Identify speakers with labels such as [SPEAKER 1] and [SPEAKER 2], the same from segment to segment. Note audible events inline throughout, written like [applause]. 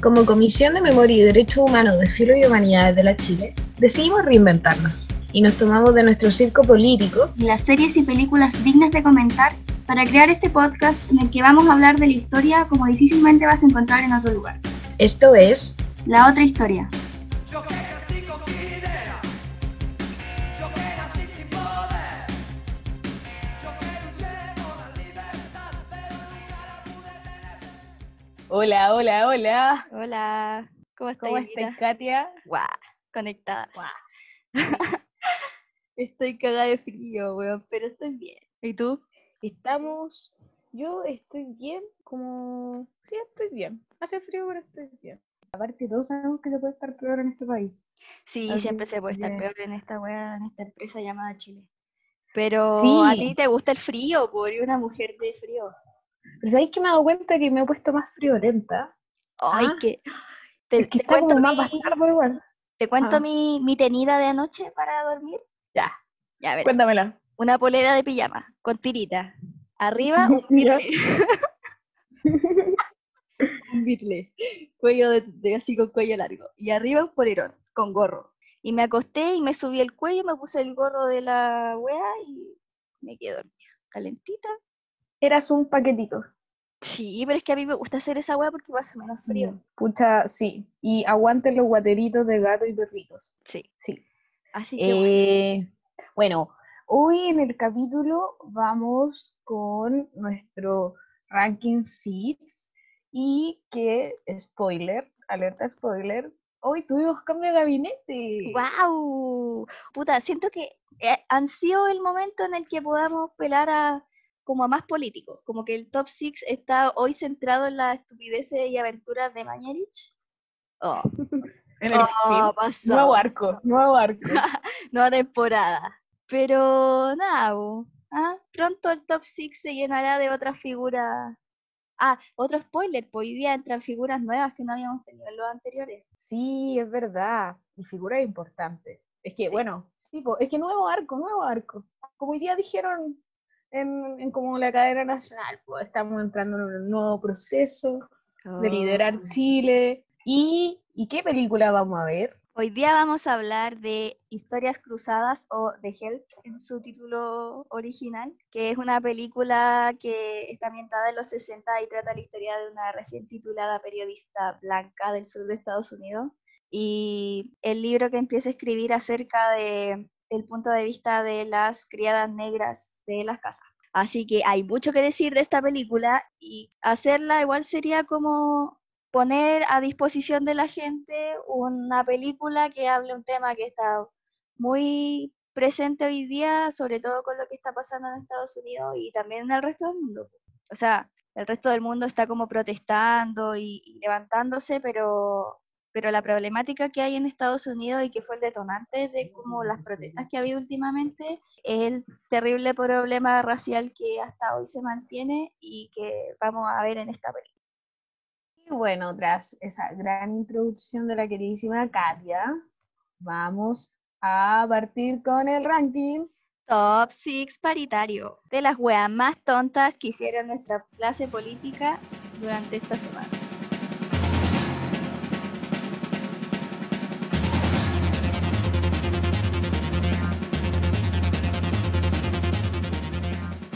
[SPEAKER 1] Como Comisión de Memoria y Derechos Humanos de Filo y Humanidades de la Chile, decidimos reinventarnos y nos tomamos de nuestro circo político
[SPEAKER 2] y las series y películas dignas de comentar para crear este podcast en el que vamos a hablar de la historia como difícilmente vas a encontrar en otro lugar.
[SPEAKER 1] Esto es
[SPEAKER 2] La otra historia.
[SPEAKER 1] Hola, hola, hola.
[SPEAKER 2] Hola, ¿cómo estás?
[SPEAKER 1] ¿Cómo estás, Katia?
[SPEAKER 2] Guau, conectadas. [laughs] estoy cagada de frío, weón, pero estoy bien. ¿Y tú?
[SPEAKER 1] Estamos, yo estoy bien, como, sí, estoy bien. Hace frío, pero estoy bien. Aparte, todos sabemos que se puede estar peor en este país.
[SPEAKER 2] Sí, siempre se puede estar peor en esta weá, en esta empresa llamada Chile. Pero a ti te gusta el frío, por una mujer de frío.
[SPEAKER 1] Pero ¿sabéis que me he dado cuenta que me he puesto más friolenta?
[SPEAKER 2] Ay,
[SPEAKER 1] Ah,
[SPEAKER 2] que...
[SPEAKER 1] Es que está como más
[SPEAKER 2] mi-
[SPEAKER 1] pero igual.
[SPEAKER 2] ¿Te cuento
[SPEAKER 1] Ah.
[SPEAKER 2] mi, mi tenida de anoche para dormir?
[SPEAKER 1] Ya,
[SPEAKER 2] Ya, a ver.
[SPEAKER 1] cuéntamela.
[SPEAKER 2] Una polera de pijama con tirita. Arriba un [laughs] bitle. [laughs] un bitle. Cuello de, de- así con cuello largo. Y arriba un polerón con gorro. Y me acosté y me subí el cuello, me puse el gorro de la wea y me quedé dormida. Calentita.
[SPEAKER 1] Eras un paquetito.
[SPEAKER 2] Sí, pero es que a mí me gusta hacer esa wea porque hace menos frío.
[SPEAKER 1] Pucha, sí. Y aguanten los guateritos de gato y perritos.
[SPEAKER 2] Sí.
[SPEAKER 1] Sí.
[SPEAKER 2] Así que bueno.
[SPEAKER 1] Eh, bueno, hoy en el capítulo vamos con nuestro ranking seeds y que, spoiler, alerta spoiler, hoy tuvimos cambio de gabinete.
[SPEAKER 2] ¡Wow! Puta, siento que eh, han sido el momento en el que podamos pelar a como a más políticos. Como que el top 6 está hoy centrado en las estupideces y aventuras de Mañerich. Oh, [laughs]
[SPEAKER 1] En el
[SPEAKER 2] oh, pasó.
[SPEAKER 1] Nuevo arco, nuevo arco. [laughs]
[SPEAKER 2] Nueva temporada. Pero nada, ¿ah? pronto el top 6 se llenará de otras figuras. Ah, otro spoiler, pues hoy día entran figuras nuevas que no habíamos tenido en los anteriores.
[SPEAKER 1] Sí, es verdad. Y figura importante. Es que,
[SPEAKER 2] Sí.
[SPEAKER 1] bueno, sí, es que nuevo arco, nuevo arco. Como hoy día dijeron en, en como la cadena nacional, pues estamos entrando en un nuevo proceso de liderar
[SPEAKER 2] Oh.
[SPEAKER 1] Chile. ¿Y, ¿Y qué película vamos a ver?
[SPEAKER 2] Hoy día vamos a hablar de Historias Cruzadas o The Help en su título original, que es una película que está ambientada en los 60 y trata la historia de una recién titulada periodista blanca del sur de Estados Unidos. Y el libro que empieza a escribir acerca de el punto de vista de las criadas negras de las casas. Así que hay mucho que decir de esta película y hacerla igual sería como poner a disposición de la gente una película que hable un tema que está muy presente hoy día, sobre todo con lo que está pasando en Estados Unidos y también en el resto del mundo. O sea, el resto del mundo está como protestando y, levantándose, pero, pero la problemática que hay en Estados Unidos y que fue el detonante de como las protestas que ha habido últimamente es el terrible problema racial que hasta hoy se mantiene y que vamos a ver en esta película.
[SPEAKER 1] Y bueno, tras esa gran introducción de la queridísima Katia, vamos a partir con el ranking.
[SPEAKER 2] Top 6 paritario de las weas más tontas que hicieron nuestra clase política durante esta semana.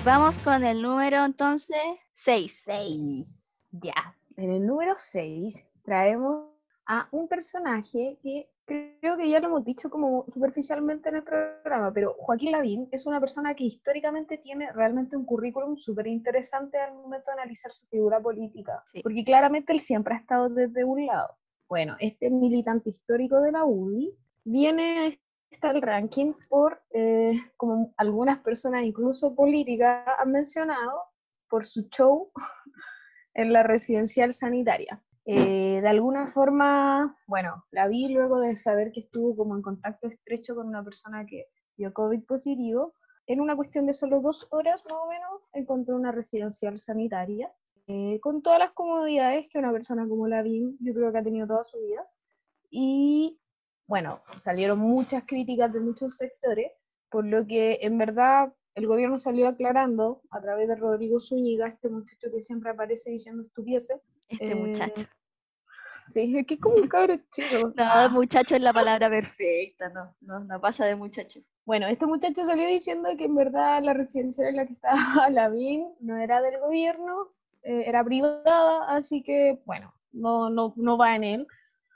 [SPEAKER 2] Vamos con el número entonces 6.
[SPEAKER 1] 6. Ya. En el número 6 traemos a un personaje que creo que ya lo hemos dicho como superficialmente en el programa, pero Joaquín Lavín es una persona que históricamente tiene realmente un currículum súper interesante al momento de analizar su figura política,
[SPEAKER 2] Sí.
[SPEAKER 1] porque claramente él siempre ha estado desde un lado. Bueno, este militante histórico de la UDI viene está el ranking por, eh, como algunas personas, incluso políticas, han mencionado, por su show [laughs] en la residencial sanitaria. Eh, de alguna forma, bueno, la vi luego de saber que estuvo como en contacto estrecho con una persona que dio COVID positivo. En una cuestión de solo dos horas más o menos, encontró una residencial sanitaria eh, con todas las comodidades que una persona como Lavín yo creo que ha tenido toda su vida. Y bueno, salieron muchas críticas de muchos sectores, por lo que en verdad el gobierno salió aclarando a través de Rodrigo Zúñiga, este muchacho que siempre aparece diciendo estupideces.
[SPEAKER 2] Este
[SPEAKER 1] eh,
[SPEAKER 2] muchacho.
[SPEAKER 1] Sí, es que es como un cabro chico. [laughs]
[SPEAKER 2] No, muchacho es la palabra perfecta, no, no, no pasa de muchacho.
[SPEAKER 1] Bueno, este muchacho salió diciendo que en verdad la residencia en la que estaba [laughs] Lavín no era del gobierno, eh, era privada, así que, bueno, no, no, no va en él.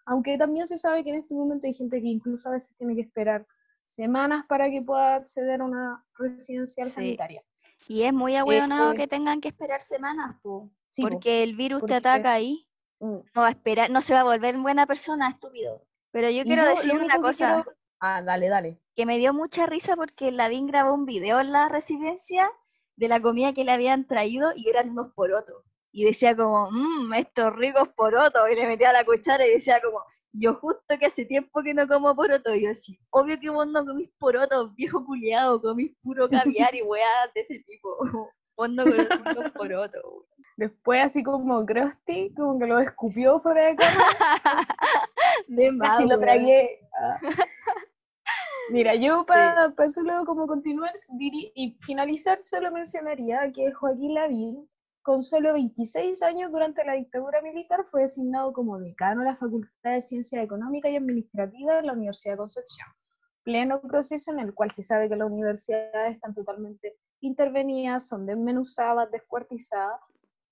[SPEAKER 1] Aunque también se sabe que en este momento hay gente que incluso a veces tiene que esperar semanas para que pueda acceder a una residencial sanitaria.
[SPEAKER 2] Y es muy ahueonado este que tengan que esperar semanas, porque el virus te ataca ahí. Mm. No va a esperar, no se va a volver buena persona, estúpido. Pero yo quiero decir una cosa.
[SPEAKER 1] Ah, dale, dale.
[SPEAKER 2] Que me dio mucha risa porque Lavín grabó un video en la residencia de la comida que le habían traído y eran unos porotos. Y decía como, mmm, estos ricos porotos. Y le metía la cuchara y decía como, yo justo que hace tiempo que no como porotos. Y yo así, obvio que vos no comís porotos, viejo culiado, comís puro caviar y weá de ese tipo. [laughs] Vos no comís porotos,
[SPEAKER 1] Después así como Krusty, como que lo escupió fuera de cámara. [laughs]
[SPEAKER 2] de más,
[SPEAKER 1] Así lo tragué. [laughs] Mira, yo para solo como continuar y finalizar solo mencionaría que Joaquín Lavín, con solo 26 años durante la dictadura militar, fue designado como decano de la Facultad de Ciencia Económica y Administrativa de la Universidad de Concepción. Pleno proceso en el cual se sabe que las universidades están totalmente intervenidas, son desmenuzadas, descuartizadas,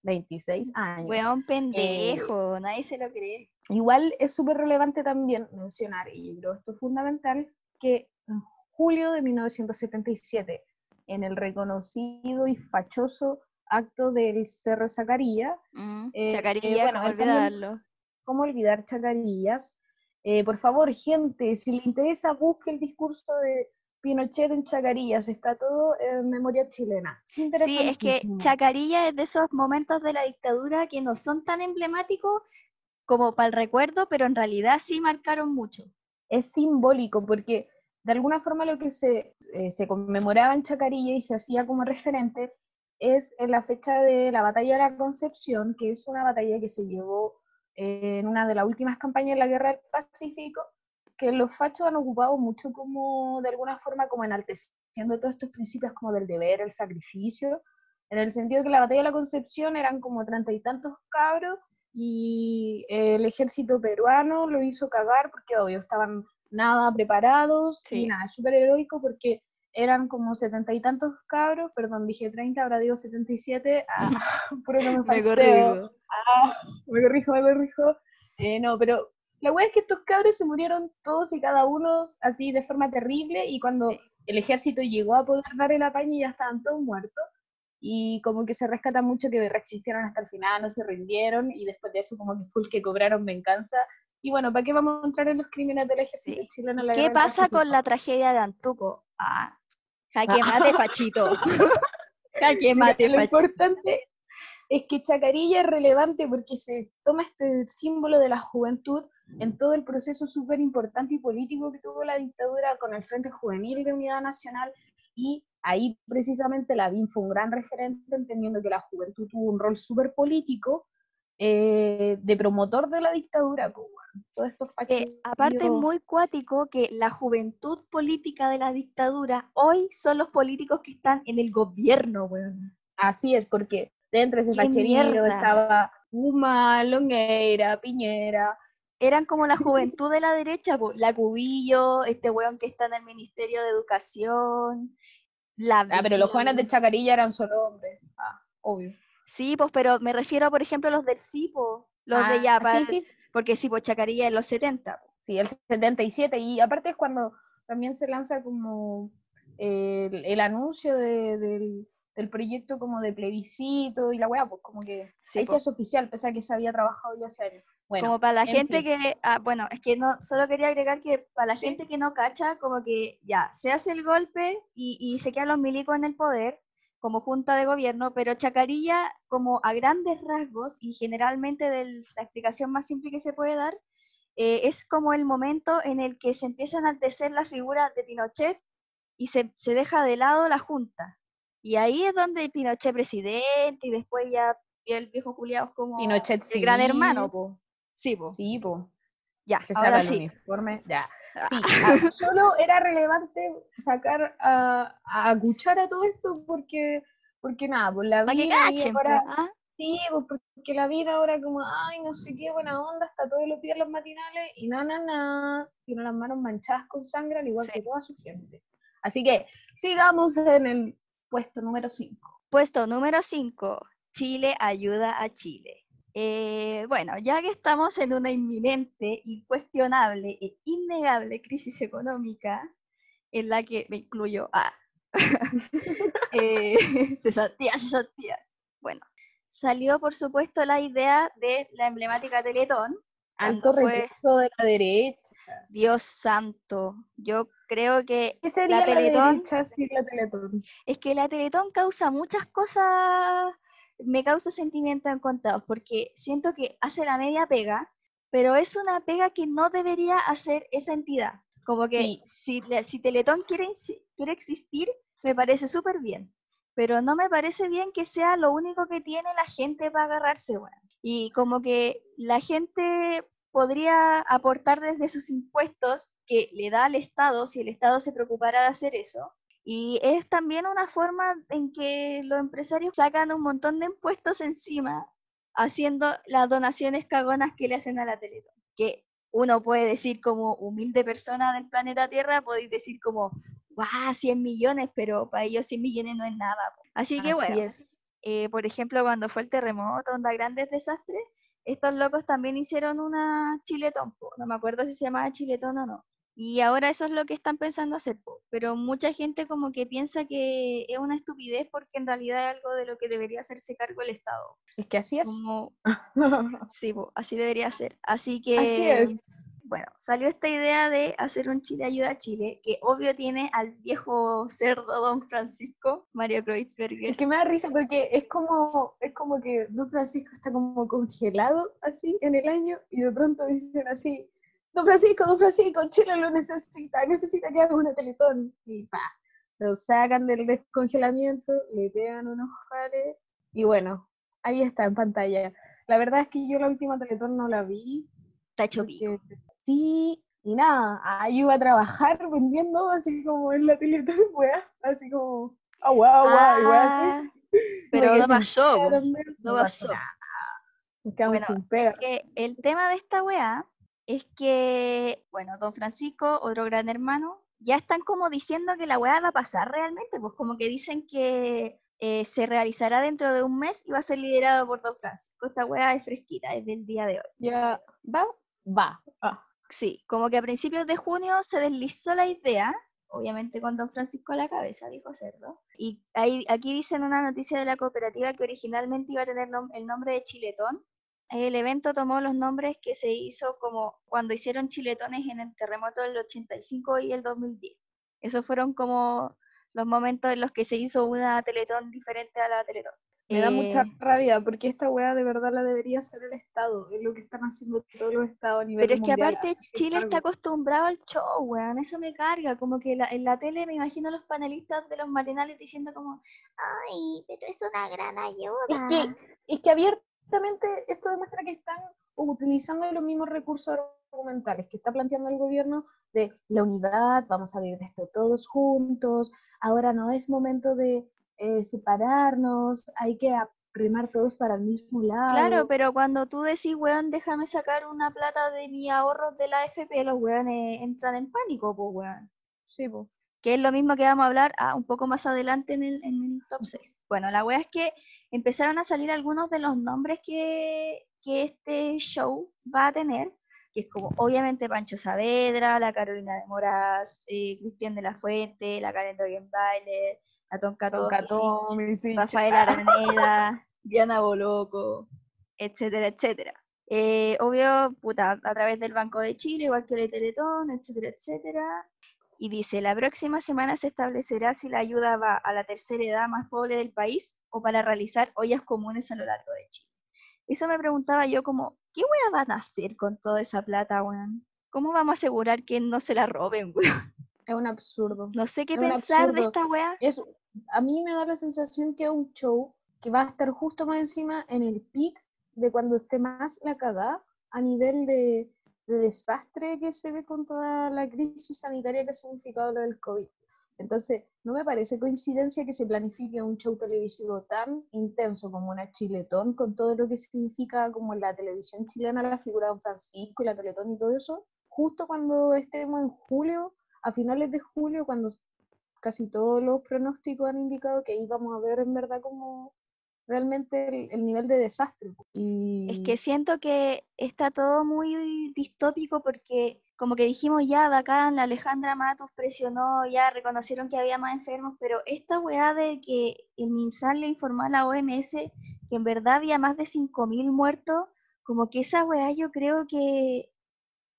[SPEAKER 1] 26 años.
[SPEAKER 2] Weón pendejo, eh, nadie se lo cree.
[SPEAKER 1] Igual es súper relevante también mencionar, y yo creo esto es fundamental, que en julio de 1977, en el reconocido y fachoso acto del Cerro Zacarilla,
[SPEAKER 2] mm, eh, Chacarilla, bueno, olvidarlo.
[SPEAKER 1] ¿Cómo olvidar Chacarillas? Eh, por favor, gente, si le interesa, busque el discurso de Pinochet en Chacarillas, está todo en memoria chilena.
[SPEAKER 2] Sí, es que Chacarilla es de esos momentos de la dictadura que no son tan emblemáticos como para el recuerdo, pero en realidad sí marcaron mucho.
[SPEAKER 1] Es simbólico porque de alguna forma lo que se, eh, se conmemoraba en Chacarilla y se hacía como referente es en la fecha de la batalla de la Concepción, que es una batalla que se llevó en una de las últimas campañas de la Guerra del Pacífico, que los fachos han ocupado mucho como, de alguna forma, como enalteciendo todos estos principios como del deber, el sacrificio, en el sentido de que la batalla de la Concepción eran como treinta y tantos cabros y el ejército peruano lo hizo cagar porque, obvio, estaban nada preparados y nada, es súper heroico porque eran como setenta y tantos cabros, perdón, dije treinta, ahora digo setenta y siete, ah, [laughs] puro no me, [laughs] me corrijo. Ah, me corrijo, me corrijo. Eh, no, pero la weá es que estos cabros se murieron todos y cada uno así de forma terrible y cuando el ejército llegó a poder dar el apaño ya estaban todos muertos y como que se rescata mucho que resistieron hasta el final, no se rindieron y después de eso como que full que cobraron venganza. Y bueno, ¿para qué vamos a entrar en los crímenes del ejército chileno?
[SPEAKER 2] ¿Qué pasa con la tragedia de Antuco? Ah, jaque mate [laughs] fachito. jaque mate
[SPEAKER 1] Lo importante es que Chacarilla es relevante porque se toma este símbolo de la juventud en todo el proceso súper importante y político que tuvo la dictadura con el Frente Juvenil de Unidad Nacional y ahí precisamente la BIN fue un gran referente entendiendo que la juventud tuvo un rol súper político eh, de promotor de la dictadura. Pues, todo esto
[SPEAKER 2] eh, aparte es muy cuático que la juventud política de la dictadura hoy son los políticos que están en el gobierno, weón.
[SPEAKER 1] Así es, porque dentro de ese facherío estaba Uma, Longueira, Piñera,
[SPEAKER 2] eran como la [laughs] juventud de la derecha, la Cubillo, este weón que está en el Ministerio de Educación, la...
[SPEAKER 1] Ah, pero los jóvenes de Chacarilla eran solo hombres, ah, obvio.
[SPEAKER 2] Sí, pues, pero me refiero, por ejemplo, a los del CIPO, los de ah, Yapa, sí, sí. porque CIPO Chacarilla en los 70.
[SPEAKER 1] Sí, el 77, y aparte es cuando también se lanza como el, anuncio del, proyecto como de plebiscito y la weá, pues como que sí, ahí es oficial, pese a que se había trabajado ya hace años
[SPEAKER 2] como para la gente que, ah, bueno, es que no, solo quería agregar que para la gente que no cacha, como que ya, se hace el golpe y, y se quedan los milicos en el poder como junta de gobierno, pero Chacarilla, como a grandes rasgos y generalmente de la explicación más simple que se puede dar, eh, es como el momento en el que se empieza a enaltecer la figura de Pinochet y se, se deja de lado la junta. Y ahí es donde Pinochet presidente y después ya el viejo Juliado como
[SPEAKER 1] Pinochet,
[SPEAKER 2] el gran hermano. Po. Sí, po.
[SPEAKER 1] Sí, po.
[SPEAKER 2] Ya,
[SPEAKER 1] se ahora sí. uniforme, ya. Sí, [laughs] ah, solo era relevante sacar a, a Cuchara todo esto porque, porque nada, pues la
[SPEAKER 2] vida ahora,
[SPEAKER 1] ¿ah? Sí, pues porque la vida ahora como, ay, no sé qué, buena onda, está todos los días los matinales y na, na, na, tiene las manos manchadas con sangre, al igual que toda su gente. Así que sigamos en el puesto número 5.
[SPEAKER 2] Puesto número 5, Chile ayuda a Chile. Eh, bueno, ya que estamos en una inminente, incuestionable e innegable crisis económica, en la que me incluyo a... [laughs] eh, [laughs] cesantía, cesantía. Bueno, salió por supuesto la idea de la emblemática Teletón.
[SPEAKER 1] Alto regreso de la derecha.
[SPEAKER 2] Dios santo, yo creo que
[SPEAKER 1] ¿Qué sería la, Teletón, la Teletón?
[SPEAKER 2] Es que la Teletón causa muchas cosas, me causa sentimientos encontrados, porque siento que hace la media pega, pero es una pega que no debería hacer esa entidad. Como que si, si Teletón quiere, quiere existir, me parece súper bien. Pero no me parece bien que sea lo único que tiene la gente para agarrarse, bueno. Y como que la gente podría aportar desde sus impuestos que le da al Estado, si el Estado se preocupara de hacer eso. Y es también una forma en que los empresarios sacan un montón de impuestos encima, haciendo las donaciones cagonas que le hacen a la Teletón. Que uno puede decir como humilde persona del planeta Tierra, podéis decir como, ¡guau! 100 millones, pero para ellos 100 millones no es nada. Así que bueno, eh, por ejemplo, cuando fue el terremoto, onda grandes desastres, estos locos también hicieron una chiletón, no me acuerdo si se llamaba chiletón o no. Y ahora eso es lo que están pensando hacer, pero mucha gente como que piensa que es una estupidez porque en realidad es algo de lo que debería hacerse cargo el Estado.
[SPEAKER 1] Es que así es. [laughs]
[SPEAKER 2] sí, así debería ser. Así que...
[SPEAKER 1] Así es.
[SPEAKER 2] Bueno, salió esta idea de hacer un Chile Ayuda a Chile, que obvio tiene al viejo cerdo Don Francisco, Mario Kreuzberger.
[SPEAKER 1] Es que me da risa porque es como, es como que Don Francisco está como congelado así en el año y de pronto dicen así, Don Francisco, Don Francisco, Chile lo necesita, necesita que haga una teletón. Y pa, lo sacan del descongelamiento, le pegan unos jares y bueno, ahí está en pantalla. La verdad es que yo la última teletón no la vi.
[SPEAKER 2] Está hecho
[SPEAKER 1] Sí, y nada, ahí iba a trabajar [laughs] vendiendo así como en la teletón, weá, así como, ah, guau, guau, igual así.
[SPEAKER 2] Pero no pasó, no pasó.
[SPEAKER 1] Bueno, sin.
[SPEAKER 2] Que el tema de esta weá es que, bueno, don Francisco, otro gran hermano, ya están como diciendo que la weá va a pasar realmente, pues como que dicen que eh, se realizará dentro de un mes y va a ser liderado por don Francisco. Esta weá es fresquita, es del día de hoy.
[SPEAKER 1] Ya, va, va. Ah.
[SPEAKER 2] Sí, como que a principios de junio se deslizó la idea, obviamente con don Francisco a la cabeza, dijo Cerdo. Y ahí, aquí dicen una noticia de la cooperativa que originalmente iba a tener el nombre de Chiletón, el evento tomó los nombres que se hizo como cuando hicieron chiletones en el terremoto del 85 y el 2010. Esos fueron como los momentos en los que se hizo una teletón diferente a la teletón.
[SPEAKER 1] Me da mucha eh, rabia porque esta weá de verdad la debería hacer el Estado, es lo que están haciendo todos los estados a nivel
[SPEAKER 2] Pero es que aparte Chile está acostumbrado al show, weón, eso me carga, como que en la tele me imagino los panelistas de los matinales diciendo como, ay, pero es una gran ayuda.
[SPEAKER 1] Es que, es que abierto esto demuestra que están utilizando los mismos recursos argumentales que está planteando el gobierno de la unidad, vamos a vivir esto todos juntos, ahora no es momento de eh, separarnos, hay que remar todos para el mismo lado.
[SPEAKER 2] Claro, pero cuando tú decís, weón, déjame sacar una plata de mi ahorro de la FP, los weones entran en pánico, pues, weón.
[SPEAKER 1] Sí, pues.
[SPEAKER 2] Que es lo mismo que vamos a hablar ah, un poco más adelante en el, en el top 6. Bueno, la wea es que empezaron a salir algunos de los nombres que, este show va a tener, que es como obviamente Pancho Saavedra, la Carolina de Moraz, eh, Cristian de la Fuente, la Karen Dogenbailer, la Tonka Rafael Araneda, [laughs] Diana Boloco, etcétera, etcétera. Eh, obvio, puta, a través del Banco de Chile, igual que el Teletón, etcétera, etcétera. Y dice, la próxima semana se establecerá si la ayuda va a la tercera edad más pobre del país o para realizar ollas comunes a lo largo de Chile. Eso me preguntaba yo como, ¿qué weá van a hacer con toda esa plata, weón? ¿Cómo vamos a asegurar que no se la roben, [laughs] weón?
[SPEAKER 1] Es un absurdo.
[SPEAKER 2] No sé qué pensar de esta weá.
[SPEAKER 1] Es, a mí me da la sensación que es un show que va a estar justo más encima en el pic de cuando esté más la cagada a nivel de de desastre que se ve con toda la crisis sanitaria que ha significado lo del COVID. Entonces, no me parece coincidencia que se planifique un show televisivo tan intenso como una Chiletón, con todo lo que significa como la televisión chilena, la figura de Don Francisco y la Teletón y todo eso, justo cuando estemos en julio, a finales de julio, cuando casi todos los pronósticos han indicado que ahí vamos a ver en verdad como realmente el, nivel de desastre.
[SPEAKER 2] Y... Es que siento que está todo muy distópico porque como que dijimos ya, bacán, la Alejandra Matos presionó, ya reconocieron que había más enfermos, pero esta weá de que el MinSal le informó a la OMS que en verdad había más de 5.000 muertos, como que esa weá yo creo que,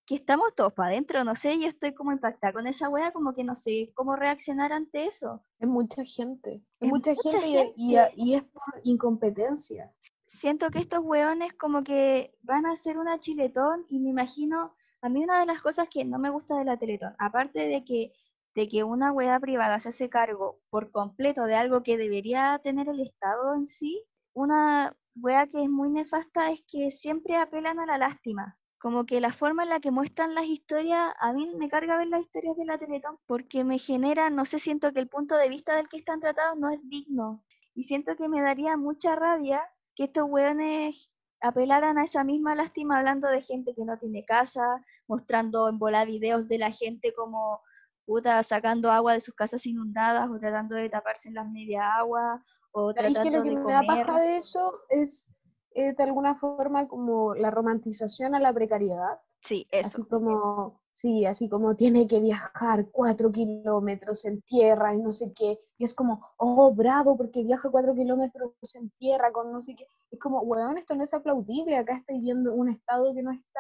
[SPEAKER 2] que estamos todos para adentro, no sé, yo estoy como impactada con esa weá, como que no sé cómo reaccionar ante eso.
[SPEAKER 1] Es mucha gente, es, mucha, gente, Y, y, es por incompetencia.
[SPEAKER 2] Siento que estos weones como que van a hacer una chiletón y me imagino a mí una de las cosas que no me gusta de la Teletón, aparte de que, de que una web privada se hace cargo por completo de algo que debería tener el Estado en sí, una wea que es muy nefasta es que siempre apelan a la lástima. Como que la forma en la que muestran las historias, a mí me carga ver las historias de la Teletón porque me genera, no sé, siento que el punto de vista del que están tratados no es digno. Y siento que me daría mucha rabia que estos weones apelaran a esa misma lástima hablando de gente que no tiene casa, mostrando en bola videos de la gente como puta sacando agua de sus casas inundadas o tratando de taparse en las media agua o tratando
[SPEAKER 1] que lo que
[SPEAKER 2] de
[SPEAKER 1] me da paja de eso es de alguna forma como la romantización a la precariedad.
[SPEAKER 2] Sí, eso.
[SPEAKER 1] Así como Sí, así como tiene que viajar cuatro kilómetros en tierra y no sé qué. Y es como, oh, bravo, porque viaja cuatro kilómetros en tierra con no sé qué. Es como, weón, esto no es aplaudible. Acá estoy viendo un Estado que no está,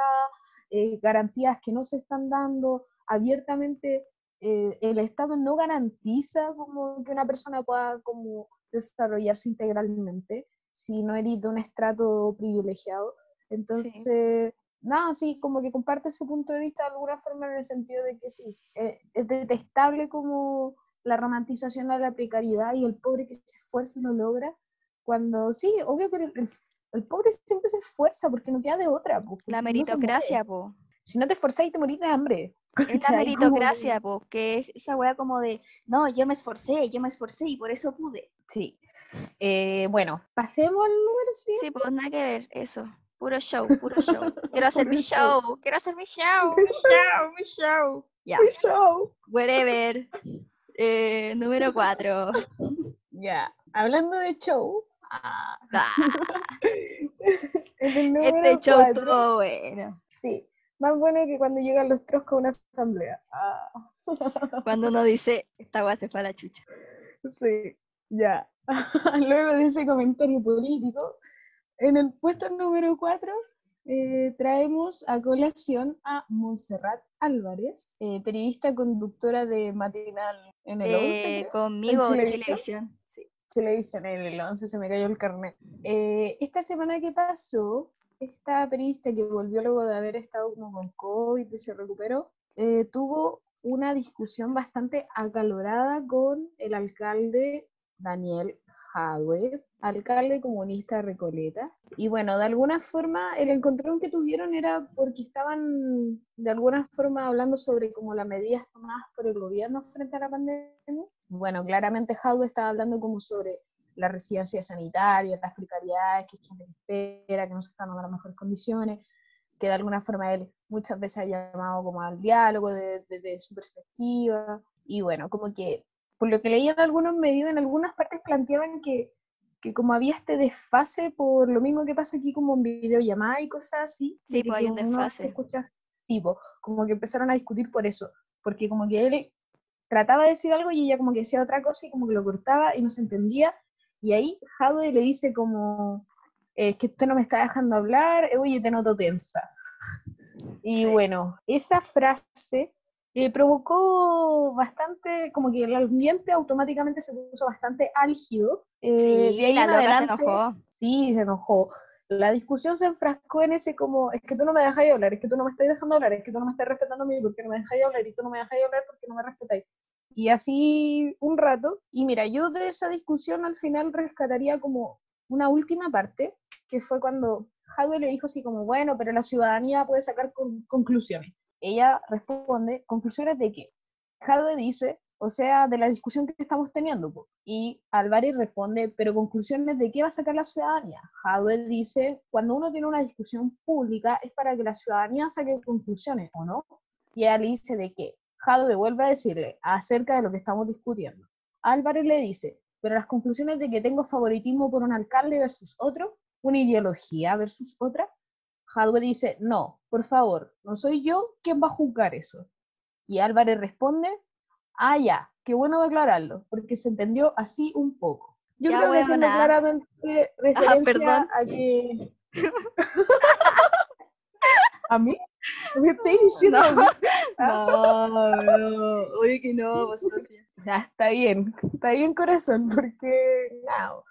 [SPEAKER 1] eh, garantías que no se están dando. Abiertamente, eh, el Estado no garantiza como que una persona pueda como desarrollarse integralmente si no eres de un estrato privilegiado. Entonces no, sí, como que comparte su punto de vista de alguna forma en el sentido de que sí, eh, es detestable como la romantización a la precariedad y el pobre que se esfuerza y lo logra, cuando sí, obvio que el, pobre siempre se esfuerza porque no queda de otra.
[SPEAKER 2] la meritocracia, po.
[SPEAKER 1] Si no te esforzás y te morís de hambre.
[SPEAKER 2] Es la [laughs] meritocracia, po, que es esa weá como de, no, yo me esforcé, yo me esforcé y por eso pude.
[SPEAKER 1] Sí. Eh, bueno, pasemos al número
[SPEAKER 2] Sí, pues nada que ver, eso. Puro show, puro show. [laughs] Quiero hacer mi show, quiero hacer mi show, mi [laughs] show, mi show. Ya.
[SPEAKER 1] Mi show.
[SPEAKER 2] Whatever. Eh, número cuatro. [laughs]
[SPEAKER 1] Ya. Hablando de show.
[SPEAKER 2] Ah. este show estuvo bueno.
[SPEAKER 1] Sí. Más bueno que cuando llegan los troscos a una asamblea. Ah.
[SPEAKER 2] Cuando uno dice, esta weá se fue a la chucha.
[SPEAKER 1] Sí, ya. [laughs] Luego de ese comentario político, en el puesto número 4 eh, traemos a colación a Montserrat Álvarez, eh, periodista conductora de matinal en el 11.
[SPEAKER 2] Eh, conmigo en Televisión.
[SPEAKER 1] Sí. Televisión en el 11, se me cayó el carnet. esta semana que pasó, esta periodista que volvió luego de haber estado como con COVID y se recuperó, tuvo una discusión bastante acalorada con el alcalde Daniel Jadwe, alcalde comunista de Recoleta. Y bueno, de alguna forma el encontrón que tuvieron era porque estaban de alguna forma hablando sobre como las medidas tomadas por el gobierno frente a la pandemia. Bueno, claramente Jadwe estaba hablando como sobre la residencia sanitaria, las precariedades, que gente espera, que no se están dando las mejores condiciones, que de alguna forma él muchas veces ha llamado como al diálogo desde su perspectiva. Y bueno, como que por lo que leí en algunos medios, en algunas partes planteaban que, que como había este desfase por lo mismo que pasa aquí como en videollamada y cosas así.
[SPEAKER 2] Sí, pues hay un desfase.
[SPEAKER 1] Escucha, sí, pues, como que empezaron a discutir por eso, porque como que él trataba de decir algo y ella como que decía otra cosa y como que lo cortaba y no se entendía. Y ahí Jade le dice como, es que usted no me está dejando hablar, oye, te noto tensa. Y bueno, esa frase eh, provocó bastante, como que el ambiente automáticamente se puso bastante álgido.
[SPEAKER 2] Eh, sí, la loca se enojó.
[SPEAKER 1] Sí, se enojó. La discusión se enfrascó en ese como, es que tú no me dejas hablar, es que tú no me estás dejando hablar, es que tú no me estás respetando a mí porque no me dejas hablar y tú no me dejas hablar porque no me respetáis. Y así un rato. Y mira, yo de esa discusión al final rescataría como una última parte, que fue cuando Jadwe le dijo así como, bueno, pero la ciudadanía puede sacar conclusiones ella responde conclusiones de que Jadwe dice, o sea, de la discusión que estamos teniendo. Y Álvarez responde, pero conclusiones de qué va a sacar la ciudadanía. Hadwe dice, cuando uno tiene una discusión pública es para que la ciudadanía saque conclusiones, ¿o no? Y ella le dice de qué. Hadwe vuelve a decirle acerca de lo que estamos discutiendo. Álvarez le dice, pero las conclusiones de que tengo favoritismo por un alcalde versus otro, una ideología versus otra, Hadwe dice, no, por favor, no soy yo quien va a juzgar eso. Y Álvarez responde, ah, ya, qué bueno aclararlo, porque se entendió así un poco. Yo creo que haciendo claramente referencia a que... [laughs] ¿A mí? ¿Me estoy diciendo?
[SPEAKER 2] No, no, oye que no,
[SPEAKER 1] Ya, está bien, está bien corazón, porque... No.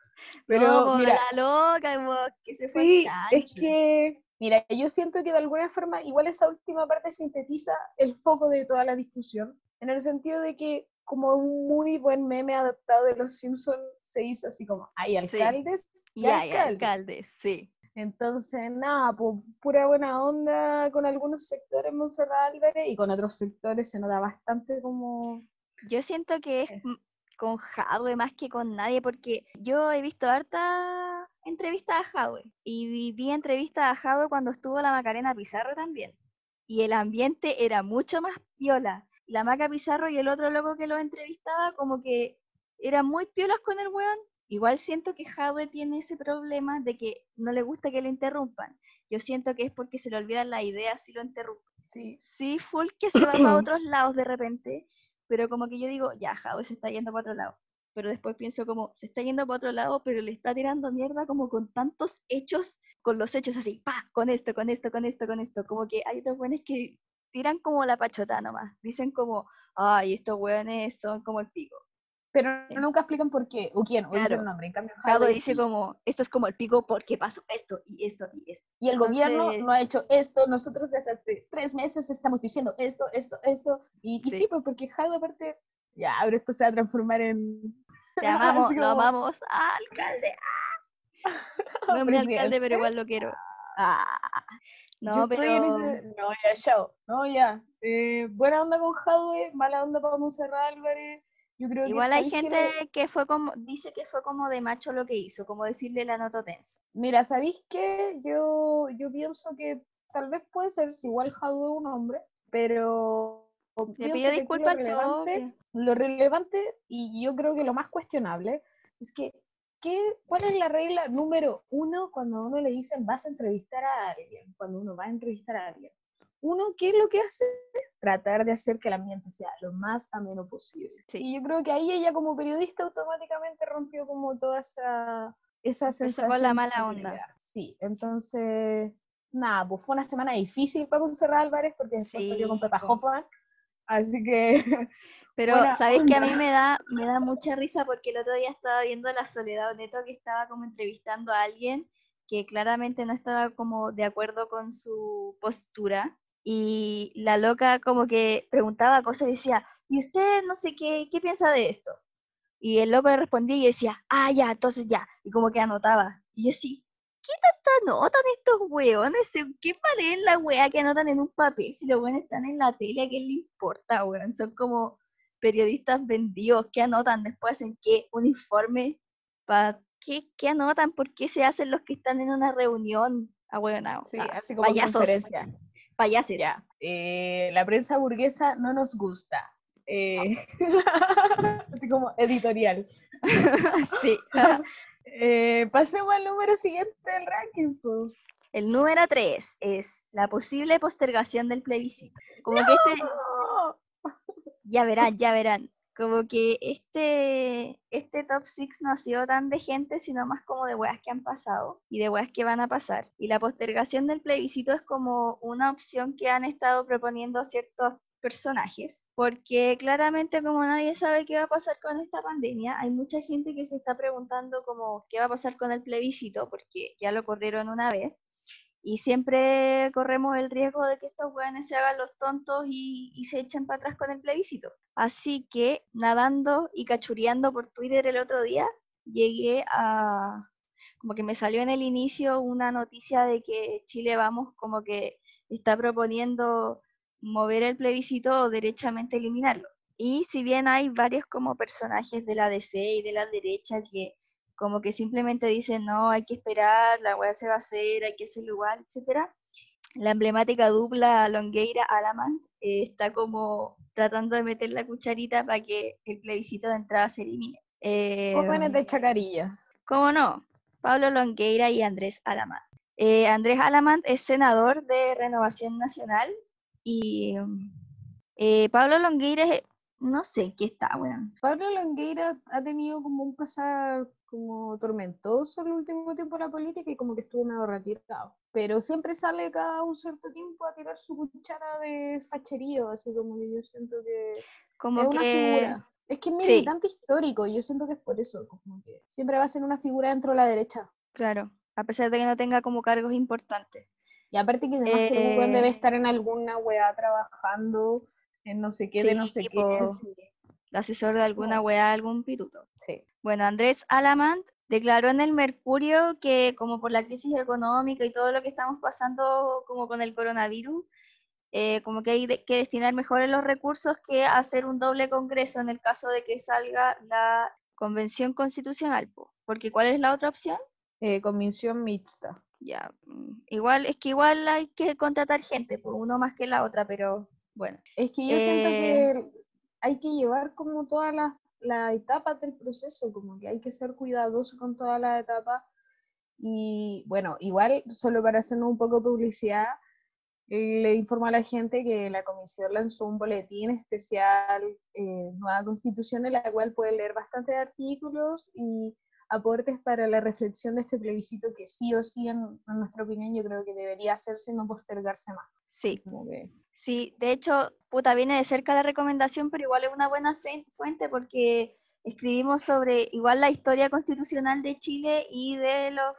[SPEAKER 2] Pero mira, la loca, que se fue
[SPEAKER 1] Sí, es que Mira, yo siento que de alguna forma igual esa última parte sintetiza el foco de toda la discusión, en el sentido de que como un muy buen meme adaptado de Los Simpsons se hizo así como, hay alcaldes
[SPEAKER 2] y, hay alcaldes. sí.
[SPEAKER 1] Entonces, nada, pues pura buena onda con algunos sectores Monserrat Álvarez y con otros sectores se nota bastante como...
[SPEAKER 2] Yo siento que es con Jadwe más que con nadie, porque yo he visto harta entrevistas a Jadwe y vi entrevistas a Jadwe cuando estuvo la Macarena Pizarro también. Y el ambiente era mucho más piola. La Maca Pizarro y el otro loco que lo entrevistaba, como que eran muy piolas con el weón. Igual siento que Jadwe tiene ese problema de que no le gusta que le interrumpan. Yo siento que es porque se le olvidan las ideas si lo interrumpen.
[SPEAKER 1] Sí.
[SPEAKER 2] Sí, full que se va a [clears throat] otros lados de repente pero como que yo digo, ya, Jadwe se está yendo para otro lado. Pero después pienso como, se está yendo para otro lado, pero le está tirando mierda como con tantos hechos, con los hechos así, pa, con esto, con esto, con esto, con esto. Como que hay otros buenos que tiran como la pachota nomás. Dicen como, ay, estos weones son como el pico.
[SPEAKER 1] Pero nunca explican por qué, o quién, o claro. un nombre. En cambio,
[SPEAKER 2] dice como, esto es como el pico porque pasó esto y esto y esto.
[SPEAKER 1] Y el gobierno no ha hecho esto, nosotros desde hace tres meses estamos diciendo esto, esto, esto. Y, sí. pues porque Jado aparte, ya, ahora esto se va a transformar en...
[SPEAKER 2] Te [laughs] amamos, lo amamos, alcalde. [laughs] No es mi alcalde, pero igual lo quiero. Ah. No, pero...
[SPEAKER 1] No, ya, chao. No, ya. Eh, buena onda con Jadwe, mala onda para Monserrat Álvarez
[SPEAKER 2] Igual hay gente que... fue como, dice que fue como de macho lo que hizo, como decirle la nota tensa.
[SPEAKER 1] Mira, ¿sabéis qué? Yo, yo pienso que tal vez puede ser, si igual Jadwe un hombre, pero...
[SPEAKER 2] Le pido disculpas
[SPEAKER 1] lo relevante y yo creo que lo más cuestionable es que ¿qué, ¿cuál es la regla número uno cuando uno le dicen vas a entrevistar a alguien? Cuando uno va a entrevistar a alguien uno, ¿qué es lo que hace? Tratar de hacer que el ambiente sea lo más ameno posible. Y yo creo que ahí ella como periodista automáticamente rompió como toda esa, esa sensación.
[SPEAKER 2] con la mala onda.
[SPEAKER 1] Sí, entonces, nada, pues fue una semana difícil para Monserrat Álvarez porque después sí, con Pepa Hoffman, así que... [laughs]
[SPEAKER 2] Pero, ¿sabéis que a mí me da, me da mucha risa porque el otro día estaba viendo a la Soledad Neto que estaba como entrevistando a alguien que claramente no estaba como de acuerdo con su postura y la loca como que preguntaba cosas y decía, ¿y usted no sé qué, qué piensa de esto? Y el loco le respondía y decía, ah, ya, entonces ya, y como que anotaba. Y yo así, ¿qué tanta anotan estos weones? ¿Qué pared la wea que anotan en un papel si los weones están en la tele? ¿A qué le importa, weón? Son como periodistas vendidos, ¿qué anotan después? ¿En qué uniforme? ¿Para qué, qué anotan? ¿Por qué se hacen los que están en una reunión? Ah, weón,
[SPEAKER 1] sí, así como conferencia
[SPEAKER 2] payases.
[SPEAKER 1] Ya. Eh, la prensa burguesa no nos gusta. Eh, [laughs] así como editorial. [laughs]
[SPEAKER 2] sí. [laughs]
[SPEAKER 1] eh, pasemos al número siguiente del ranking.
[SPEAKER 2] El número 3 es la posible postergación del plebiscito. Como que este... Ya verán, ya verán como que este, este top 6 no ha sido tan de gente, sino más como de weas que han pasado y de weas que van a pasar. Y la postergación del plebiscito es como una opción que han estado proponiendo ciertos personajes, porque claramente como nadie sabe qué va a pasar con esta pandemia, hay mucha gente que se está preguntando como qué va a pasar con el plebiscito, porque ya lo corrieron una vez, y siempre corremos el riesgo de que estos weones se hagan los tontos y, se echen para atrás con el plebiscito. Así que nadando y cachureando por Twitter el otro día, llegué a, como que me salió en el inicio una noticia de que Chile Vamos como que está proponiendo mover el plebiscito o derechamente eliminarlo. Y si bien hay varios como personajes de la DC y de la derecha que como que simplemente dicen, no, hay que esperar, la weá se va a hacer, hay que hacerlo igual, etcétera, la emblemática dupla Longueira-Alamant eh, está como tratando de meter la cucharita para que el plebiscito de entrada se elimine.
[SPEAKER 1] Eh, Jóvenes de Chacarilla.
[SPEAKER 2] ¿Cómo no? Pablo Longueira y Andrés Alamant. Eh, Andrés Alamant es senador de Renovación Nacional y eh, Pablo Longueira no sé qué está, weón.
[SPEAKER 1] Pablo Longueira ha tenido como un pasar como tormentoso el último tiempo en la política y como que estuvo medio retirado. Pero siempre sale cada un cierto tiempo a tirar su cuchara de facherío, así como que yo siento que
[SPEAKER 2] como
[SPEAKER 1] es
[SPEAKER 2] que...
[SPEAKER 1] una figura. Es que es militante histórico, yo siento que es por eso, como que siempre va a ser una figura dentro de la derecha.
[SPEAKER 2] Claro, a pesar de que no tenga como cargos importantes.
[SPEAKER 1] Y aparte que además que debe eh, estar en alguna weá trabajando en no sé qué, de no sé qué.
[SPEAKER 2] asesor de alguna weá, algún pituto.
[SPEAKER 1] Sí.
[SPEAKER 2] Bueno, Andrés Alamant declaró en el Mercurio que como por la crisis económica y todo lo que estamos pasando como con el coronavirus, eh, como que hay que destinar mejor los recursos que hacer un doble congreso en el caso de que salga la convención constitucional. Porque ¿cuál es la otra opción?
[SPEAKER 1] Eh, convención mixta.
[SPEAKER 2] Ya, mm, igual, es que igual hay que contratar gente, pues uno más que la otra, pero bueno.
[SPEAKER 1] Es que yo siento que eh, hay que llevar como todas las, etapas del proceso, como que hay que ser cuidadoso con todas las etapas. Y bueno, igual, solo para hacer un poco de publicidad, le informo a la gente que la comisión lanzó un boletín especial, eh, Nueva Constitución, en la cual puede leer bastantes artículos y aportes para la reflexión de este plebiscito que sí o sí, en, nuestra opinión, yo creo que debería hacerse y no postergarse más.
[SPEAKER 2] Sí. Sí, de hecho, puta, viene de cerca la recomendación, pero igual es una buena fuente porque escribimos sobre igual la historia constitucional de Chile y de los,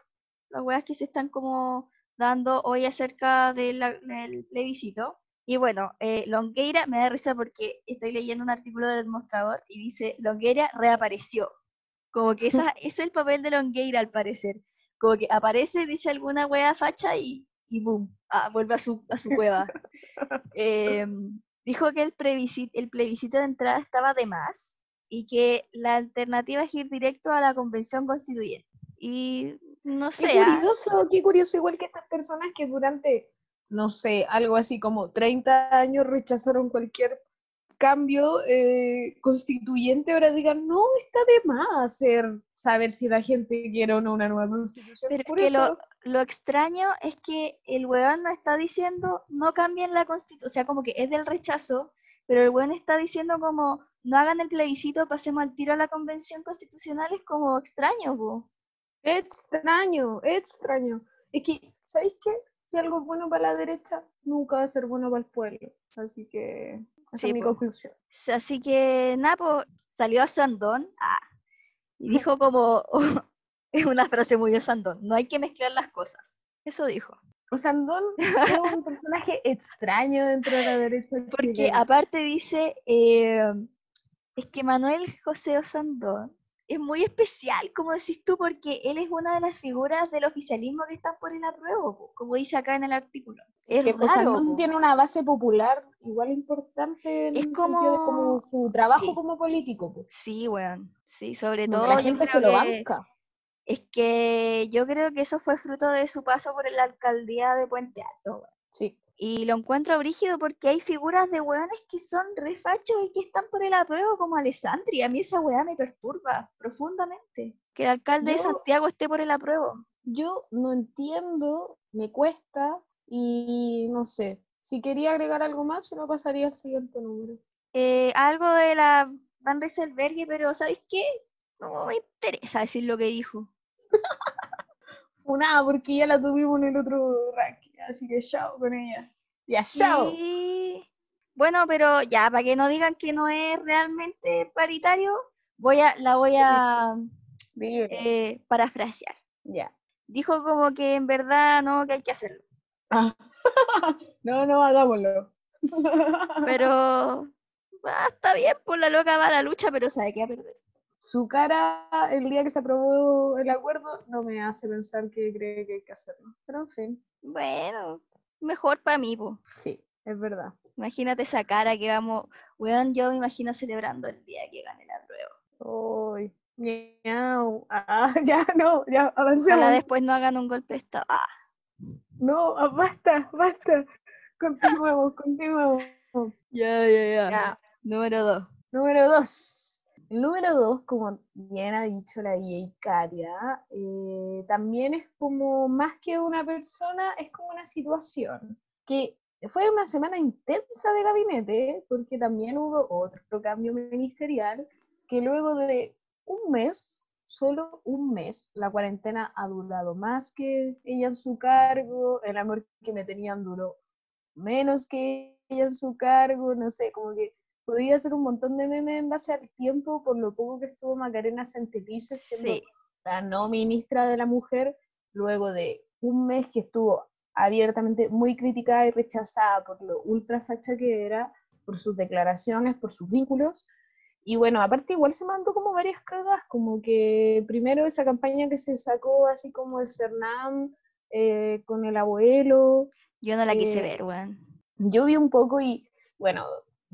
[SPEAKER 2] las weas que se están como dando hoy acerca del plebiscito. Y bueno, eh, Longueira me da risa porque estoy leyendo un artículo del mostrador y dice, Longueira reapareció. Como que esa, [laughs] es el papel de Longueira al parecer. Como que aparece, dice alguna wea facha y, y boom, ah, vuelve a su, a su cueva. Em, dijo que el plebiscito, el plebiscito de entrada estaba de más y que la alternativa es ir directo a la convención constituyente. Y no sé.
[SPEAKER 1] Qué ah. curioso, qué curioso, igual que estas personas que durante, no sé, algo así como 30 años rechazaron cualquier cambio eh, constituyente, ahora digan, no, está de más hacer, saber si la gente quiere o no una nueva constitución.
[SPEAKER 2] Pero que lo, lo, extraño es que el weón no está diciendo, no cambien la constitución, o sea, como que es del rechazo, pero el weón está diciendo como, no hagan el plebiscito, pasemos al tiro a la convención constitucional, es como extraño, po.
[SPEAKER 1] Extraño, extraño. Es que, ¿sabéis qué? Si algo es bueno para la derecha, nunca va a ser bueno para el pueblo. Así que, esa es mi conclusión.
[SPEAKER 2] Así que, Napo salió a Sandón ah, y dijo como, [laughs] es una frase muy de Sandón, no hay que mezclar las cosas. Eso dijo.
[SPEAKER 1] Sandón [laughs] es un personaje extraño dentro de la derecha.
[SPEAKER 2] Porque aparte dice, eh, es que Manuel José Osandón es muy especial, como decís tú, porque él es una de las figuras del oficialismo que están por el apruebo, como dice acá en el artículo.
[SPEAKER 1] Es que pues, tiene una base popular igual importante en es como... sentido de como su trabajo como político.
[SPEAKER 2] Sí, bueno, sí, sobre todo.
[SPEAKER 1] La gente se lo banca.
[SPEAKER 2] Es que yo creo que eso fue fruto de su paso por la alcaldía de Puente Alto.
[SPEAKER 1] Sí.
[SPEAKER 2] Y lo encuentro brígido porque hay figuras de weones que son refachos y que están por el apruebo como Alessandri. A mí esa weá me perturba profundamente. Que el alcalde de Santiago esté por el apruebo.
[SPEAKER 1] Yo no entiendo, me cuesta y no sé. Si quería agregar algo más, se lo pasaría al siguiente número.
[SPEAKER 2] Eh, algo de la Van Rieselberghe, pero ¿sabéis qué? No me interesa decir lo que dijo. [laughs]
[SPEAKER 1] Nada, porque ya la tuvimos en el otro ranking así que chao con ella. Ya, chao.
[SPEAKER 2] Bueno, pero ya, para que no digan que no es realmente paritario, voy a, la voy a eh, parafrasear.
[SPEAKER 1] Ya.
[SPEAKER 2] Dijo como que en verdad no, que hay que hacerlo.
[SPEAKER 1] Ah. [laughs] no, no, hagámoslo.
[SPEAKER 2] pero ah, está bien, por la loca va a la lucha, pero sabe que va a perder.
[SPEAKER 1] Su cara el día que se aprobó el acuerdo no me hace pensar que cree que hay que hacerlo. Pero en fin.
[SPEAKER 2] Bueno, mejor para mí, po.
[SPEAKER 1] Sí, es verdad.
[SPEAKER 2] Imagínate esa cara que vamos, weón, yo me imagino celebrando el día que gane la prueba.
[SPEAKER 1] Uy, miau. Ah, [laughs] ya, no, ya,
[SPEAKER 2] Ojalá
[SPEAKER 1] avancemos.
[SPEAKER 2] después no hagan un golpe de estado. Ah,
[SPEAKER 1] No, ah, basta, basta. Continuemos, continuemos.
[SPEAKER 2] ya, ya,
[SPEAKER 1] Ya.
[SPEAKER 2] Número dos.
[SPEAKER 1] Número dos. Número dos, como bien ha dicho la DJ Caria, eh, también es como más que una persona, es como una situación. Que fue una semana intensa de gabinete, porque también hubo otro cambio ministerial, que luego de un mes, solo un mes, la cuarentena ha durado más que ella en su cargo, el amor que me tenían duró menos que ella en su cargo, no sé, como que podía hacer un montón de memes en base al tiempo, por lo poco que estuvo Macarena Santelices siendo
[SPEAKER 2] Sí.
[SPEAKER 1] la no ministra de la mujer, luego de un mes que estuvo abiertamente muy criticada y rechazada por lo ultra facha que era, por sus declaraciones, por sus vínculos. Y bueno, aparte igual se mandó como varias cagas, como que primero esa campaña que se sacó así como el Cernam eh, con el abuelo,
[SPEAKER 2] Yo no la quise
[SPEAKER 1] Eh,
[SPEAKER 2] ver, weón.
[SPEAKER 1] yo vi un poco y, bueno,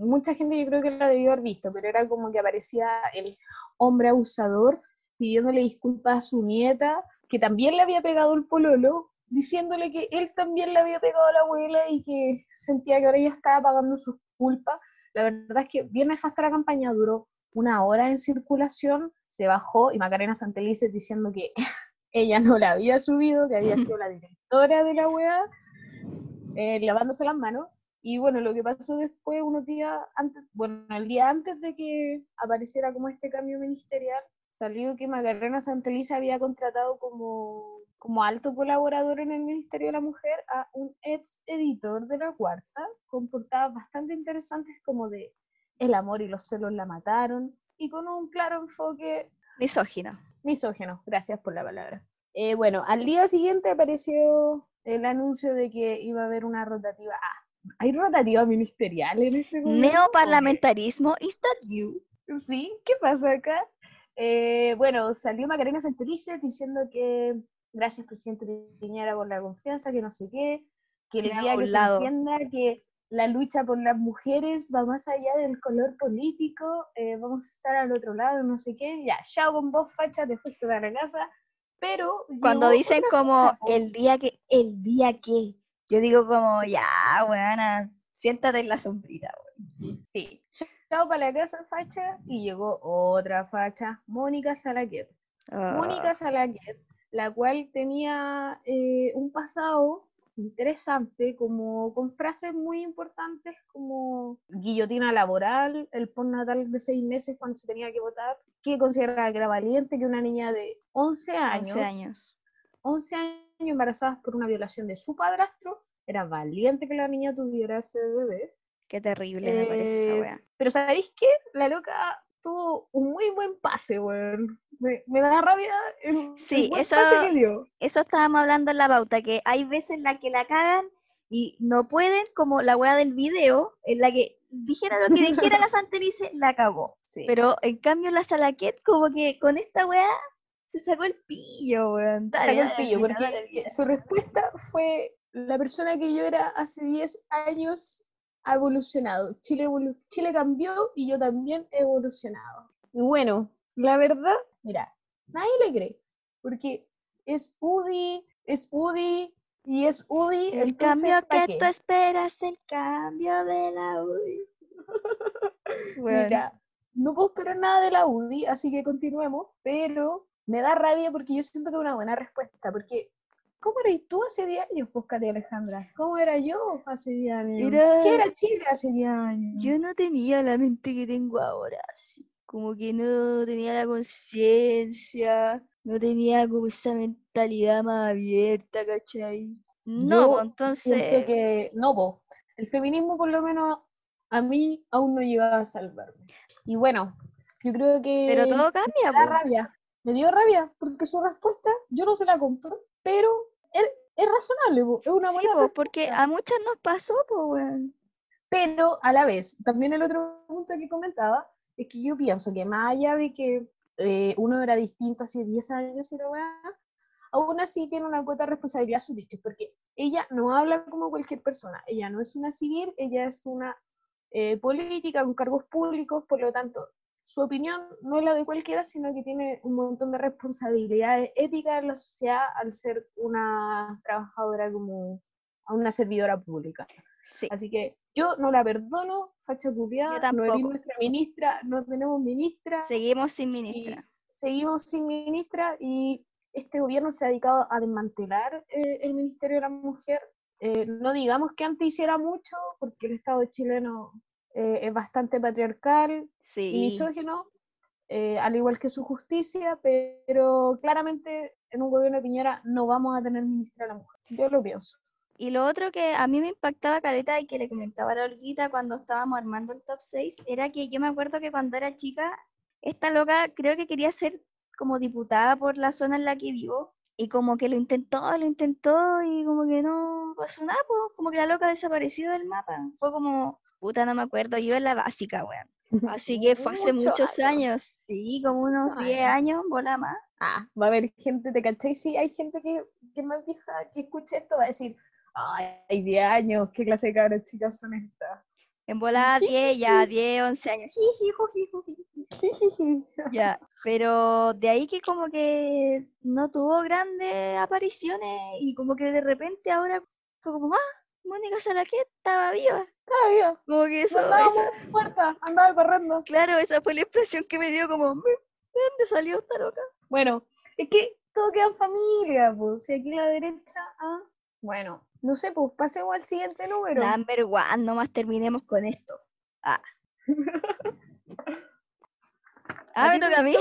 [SPEAKER 1] mucha gente yo creo que la debió haber visto, pero era como que aparecía el hombre abusador pidiéndole disculpas a su nieta, que también le había pegado el pololo, diciéndole que él también le había pegado a la abuela y que sentía que ahora ella estaba pagando sus culpas. La verdad es que bien nefasta la campaña, duró una hora en circulación, se bajó y Macarena Santelices diciendo que [laughs] ella no la había subido, que había sido la [laughs] directora de la wea, eh, lavándose las manos. Y bueno, lo que pasó después, unos días antes, bueno, el día antes de que apareciera como este cambio ministerial, salió que Macarena Santeliza había contratado como, como alto colaborador en el Ministerio de la Mujer a un ex editor de la Cuarta, con portadas bastante interesantes como de El amor y los celos la mataron, y con un claro enfoque
[SPEAKER 2] Misógino.
[SPEAKER 1] misógeno, gracias por la palabra. Eh, bueno, al día siguiente apareció el anuncio de que iba a haber una rotativa. Ah, ¿hay rotativa ministerial en este gobierno?
[SPEAKER 2] Neoparlamentarismo, is that you?
[SPEAKER 1] Sí, ¿qué pasa acá? Eh, bueno, salió Macarena Santelices diciendo que gracias, presidente Piñera, por la confianza, que no sé qué, que el día que se entienda que la lucha por las mujeres va más allá del color político, eh, vamos a estar al otro lado, no sé qué, ya, chao con vos, facha, te fuiste para la casa, pero...
[SPEAKER 2] Cuando dicen como el día que, el día que, yo digo como, ya, weona, siéntate en la sombrita, weón.
[SPEAKER 1] Sí, chao para la casa, facha, y llegó otra facha, Mónica Salaquet.
[SPEAKER 2] Ah,
[SPEAKER 1] Mónica Salaquet, la cual tenía eh, un pasado interesante, como con frases muy importantes como guillotina laboral, el postnatal de seis meses cuando se tenía que votar, que consideraba que era valiente, que una niña de 11 años,
[SPEAKER 2] 11 años.
[SPEAKER 1] 11 años embarazadas por una violación de su padrastro, era valiente que la niña tuviera ese bebé.
[SPEAKER 2] Qué terrible me parece esa
[SPEAKER 1] Eh,
[SPEAKER 2] wea.
[SPEAKER 1] Pero ¿sabéis qué? La loca tuvo un muy buen pase, weón. Me, me da rabia el, el
[SPEAKER 2] Sí,
[SPEAKER 1] buen
[SPEAKER 2] eso-
[SPEAKER 1] pase que dio.
[SPEAKER 2] Eso estábamos hablando en la pauta, que hay veces en la que la cagan y no pueden, como la wea del video, en la que dijera lo que dijera la [laughs] Santelice, la cagó.
[SPEAKER 1] Sí.
[SPEAKER 2] Pero en cambio la Salaquet, como que con esta wea se sacó el pillo, weón. Dale,
[SPEAKER 1] Sacó el pillo, porque
[SPEAKER 2] dale,
[SPEAKER 1] su respuesta fue la persona que yo era hace 10 años ha evolucionado. Chile, evolu- Chile cambió y yo también he evolucionado. Y bueno, la verdad, mira, nadie le cree, porque es UDI, es UDI y es UDI.
[SPEAKER 2] El
[SPEAKER 1] entonces,
[SPEAKER 2] cambio
[SPEAKER 1] ¿pa'
[SPEAKER 2] que
[SPEAKER 1] qué?
[SPEAKER 2] tú esperas, el cambio de la UDI. [laughs]
[SPEAKER 1] Mira, no puedo esperar nada de la UDI, así que continuemos, pero me da rabia porque yo siento que es una buena respuesta, porque ¿cómo eras tú hace 10 años, pues, Katy Alejandra? ¿Cómo era yo hace 10 años?
[SPEAKER 2] Era-
[SPEAKER 1] ¿Qué era Chile hace 10 años?
[SPEAKER 2] Yo no tenía la mente que tengo ahora, así, como que no tenía la conciencia, no tenía como esa mentalidad más abierta, ¿cachai? No,
[SPEAKER 1] Yo
[SPEAKER 2] pues, entonces,
[SPEAKER 1] siento que, no, po, el feminismo por lo menos a mí aún no llegaba a salvarme. Y bueno, yo creo que...
[SPEAKER 2] pero todo cambia,
[SPEAKER 1] me da
[SPEAKER 2] po.
[SPEAKER 1] rabia. Me dio rabia porque su respuesta yo no se la compro, pero es, es razonable, po, es una
[SPEAKER 2] Sí,
[SPEAKER 1] buena
[SPEAKER 2] po, porque a muchas nos pasó, pues.
[SPEAKER 1] Pero a la vez, también el otro punto que comentaba es que yo pienso que más allá de que eh, uno era distinto hace 10 años y la weá, aún así tiene una cuota de responsabilidad sus dichos, porque ella no habla como cualquier persona, ella no es una civil, ella es una eh, política con cargos públicos, por lo tanto, su opinión no es la de cualquiera, sino que tiene un montón de responsabilidades éticas en la sociedad al ser una trabajadora como una servidora pública. Así que yo no la perdono, facha cupiada, no es nuestra ministra, no tenemos ministra.
[SPEAKER 2] Seguimos sin ministra.
[SPEAKER 1] Seguimos sin ministra y este gobierno se ha dedicado a desmantelar eh, el Ministerio de la Mujer. Eh, no digamos que antes hiciera mucho, porque el Estado chileno eh, es bastante patriarcal y misógino, al igual que su justicia, pero claramente en un gobierno de Piñera no vamos a tener ministra de la mujer. Yo lo pienso.
[SPEAKER 2] Y lo otro que a mí me impactaba caleta y que le comentaba a la Olguita cuando estábamos armando el top 6 era que yo me acuerdo que cuando era chica, esta loca creo que quería ser como diputada por la zona en la que vivo y como que lo intentó, lo intentó y como que no pasó nada, pues, como que la loca desapareció del mapa. Fue como, puta, no me acuerdo, yo en la básica, weón. Así que fue hace muchos años. sí, como unos 10 años, bola más.
[SPEAKER 1] Ah, va a haber gente, ¿te cachai? Sí, hay gente que, que más vieja que escuche esto va a decir, ay, 10 años, ¿qué clase de cabras chicas son estas?
[SPEAKER 2] En volada 10, ya 10, 11 años. [laughs] ya, pero de ahí que como que no tuvo grandes apariciones y como que de repente ahora fue como, ah, Mónica Salaquet estaba viva.
[SPEAKER 1] Estaba viva.
[SPEAKER 2] Como que eso.
[SPEAKER 1] Andaba muerta, andaba corriendo.
[SPEAKER 2] Claro, esa fue la expresión que me dio como, ¿de dónde salió esta loca?
[SPEAKER 1] Bueno, es que todo queda en familia, pues. Si aquí a la derecha, ah, bueno, no sé, pues pasemos al siguiente número.
[SPEAKER 2] Number one, nomás terminemos con esto. Ah. [laughs] ah, me toca a [laughs] mí.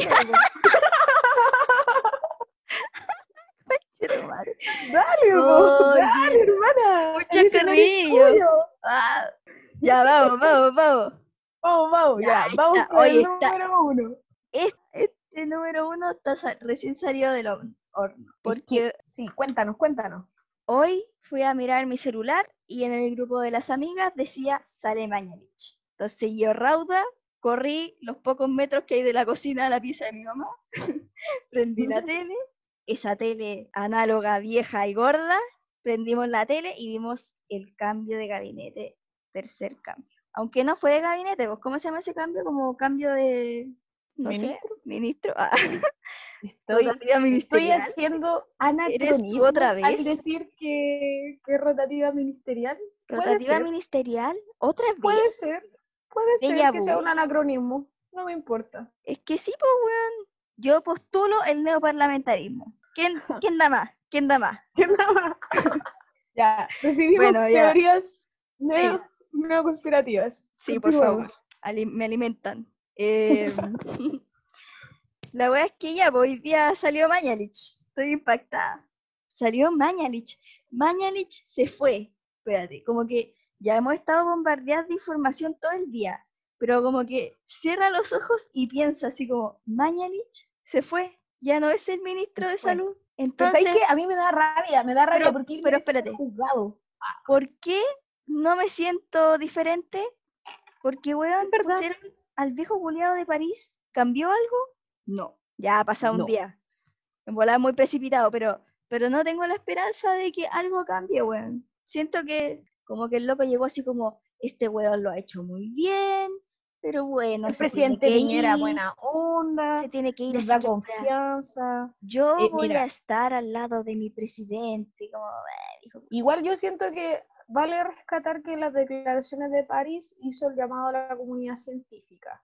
[SPEAKER 1] dale, oh, dale, hermana.
[SPEAKER 2] Mucho cariño. Ah, ya, vamos, vamos, vamos.
[SPEAKER 1] Vamos, vamos, ya, vamos con el número uno.
[SPEAKER 2] Este, número uno está recién salido del horno. Porque,
[SPEAKER 1] sí, cuéntanos, cuéntanos.
[SPEAKER 2] Hoy fui a mirar mi celular y en el grupo de las amigas decía Sale Mañalich. Entonces yo rauda, corrí los pocos metros que hay de la cocina a la pieza de mi mamá, [laughs] prendí la tele, esa tele análoga, vieja y gorda, prendimos la tele y vimos el cambio de gabinete, tercer cambio. Aunque no fue de gabinete, ¿cómo se llama ese cambio? Como cambio de,
[SPEAKER 1] ¿Ministro?
[SPEAKER 2] ministro. Ah. [laughs]
[SPEAKER 1] Estoy, estoy haciendo anacronismo otra vez? al decir que, que rotativa ministerial.
[SPEAKER 2] ¿Rotativa ministerial? ¿Otra vez?
[SPEAKER 1] Puede ser, puede ser que sea un anacronismo, no me importa.
[SPEAKER 2] Es que sí, pues, weón. Yo postulo el neoparlamentarismo. ¿Quién, [laughs] ¿quién da más? ¿Quién da más?
[SPEAKER 1] ¿Quién da más? [laughs] ya, recibimos teorías neo, neoconspirativas.
[SPEAKER 2] Sí, por favor. me alimentan. Eh, [laughs] la wea es que ya, pues, hoy día salió Mañalich. Estoy impactada. Salió Mañalich. Mañalich se fue. Espérate, como que ya hemos estado bombardeados de información todo el día. Pero como que cierra los ojos y piensa así como, Mañalich se fue. Ya no es el ministro de salud. Entonces,
[SPEAKER 1] que a mí me da rabia, me da rabia
[SPEAKER 2] pero,
[SPEAKER 1] porque
[SPEAKER 2] pero espérate, ¿por qué no me siento diferente? Porque, weón, pusieron al viejo Juliado de París? ¿Cambió algo? No, ya ha pasado un día. En volar muy precipitado, pero, pero no tengo la esperanza de que algo cambie, weón. Siento que como que el loco llegó así como, este weón lo ha hecho muy bien, pero bueno.
[SPEAKER 1] El presidente Piñera, buena onda.
[SPEAKER 2] Se tiene que ir.
[SPEAKER 1] a da confianza.
[SPEAKER 2] Yo eh, voy a estar al lado de mi presidente. Como,
[SPEAKER 1] eh, Igual yo siento que vale rescatar que las declaraciones de París hizo el llamado a la comunidad científica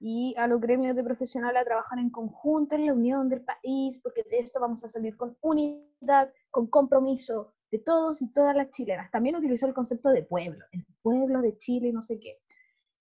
[SPEAKER 1] y a los gremios de profesionales a trabajar en conjunto en la unión del país, porque de esto vamos a salir con unidad, con compromiso de todos y todas las chilenas. También utilizó el concepto de pueblo, el pueblo de Chile, no sé qué.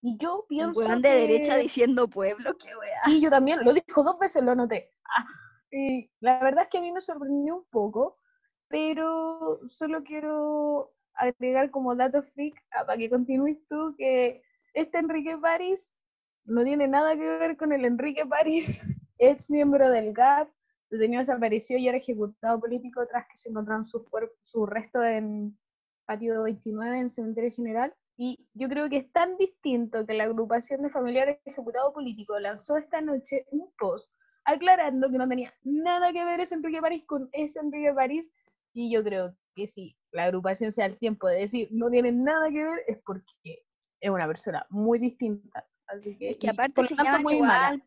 [SPEAKER 1] Y yo pienso.
[SPEAKER 2] Un de derecha diciendo pueblo, qué wea.
[SPEAKER 1] Sí, yo también, lo dijo dos veces, lo noté. Ah, y la verdad es que a mí me sorprendió un poco, pero solo quiero agregar como dato freak, ah, para que continúes tú, que este Enrique París no tiene nada que ver con el Enrique París, [laughs] ex miembro del GAP, detenido desapareció y era ejecutado político tras que se encontraron sus su restos en patio 29 en cementerio general. Y yo creo que es tan distinto que la agrupación de familiares ejecutado político lanzó esta noche un post aclarando que no tenía nada que ver ese Enrique París con ese Enrique París. Y yo creo que si la agrupación se da el tiempo de decir no tiene nada que ver, es porque es una persona muy distinta. Así que,
[SPEAKER 2] es que aparte se llaman igual,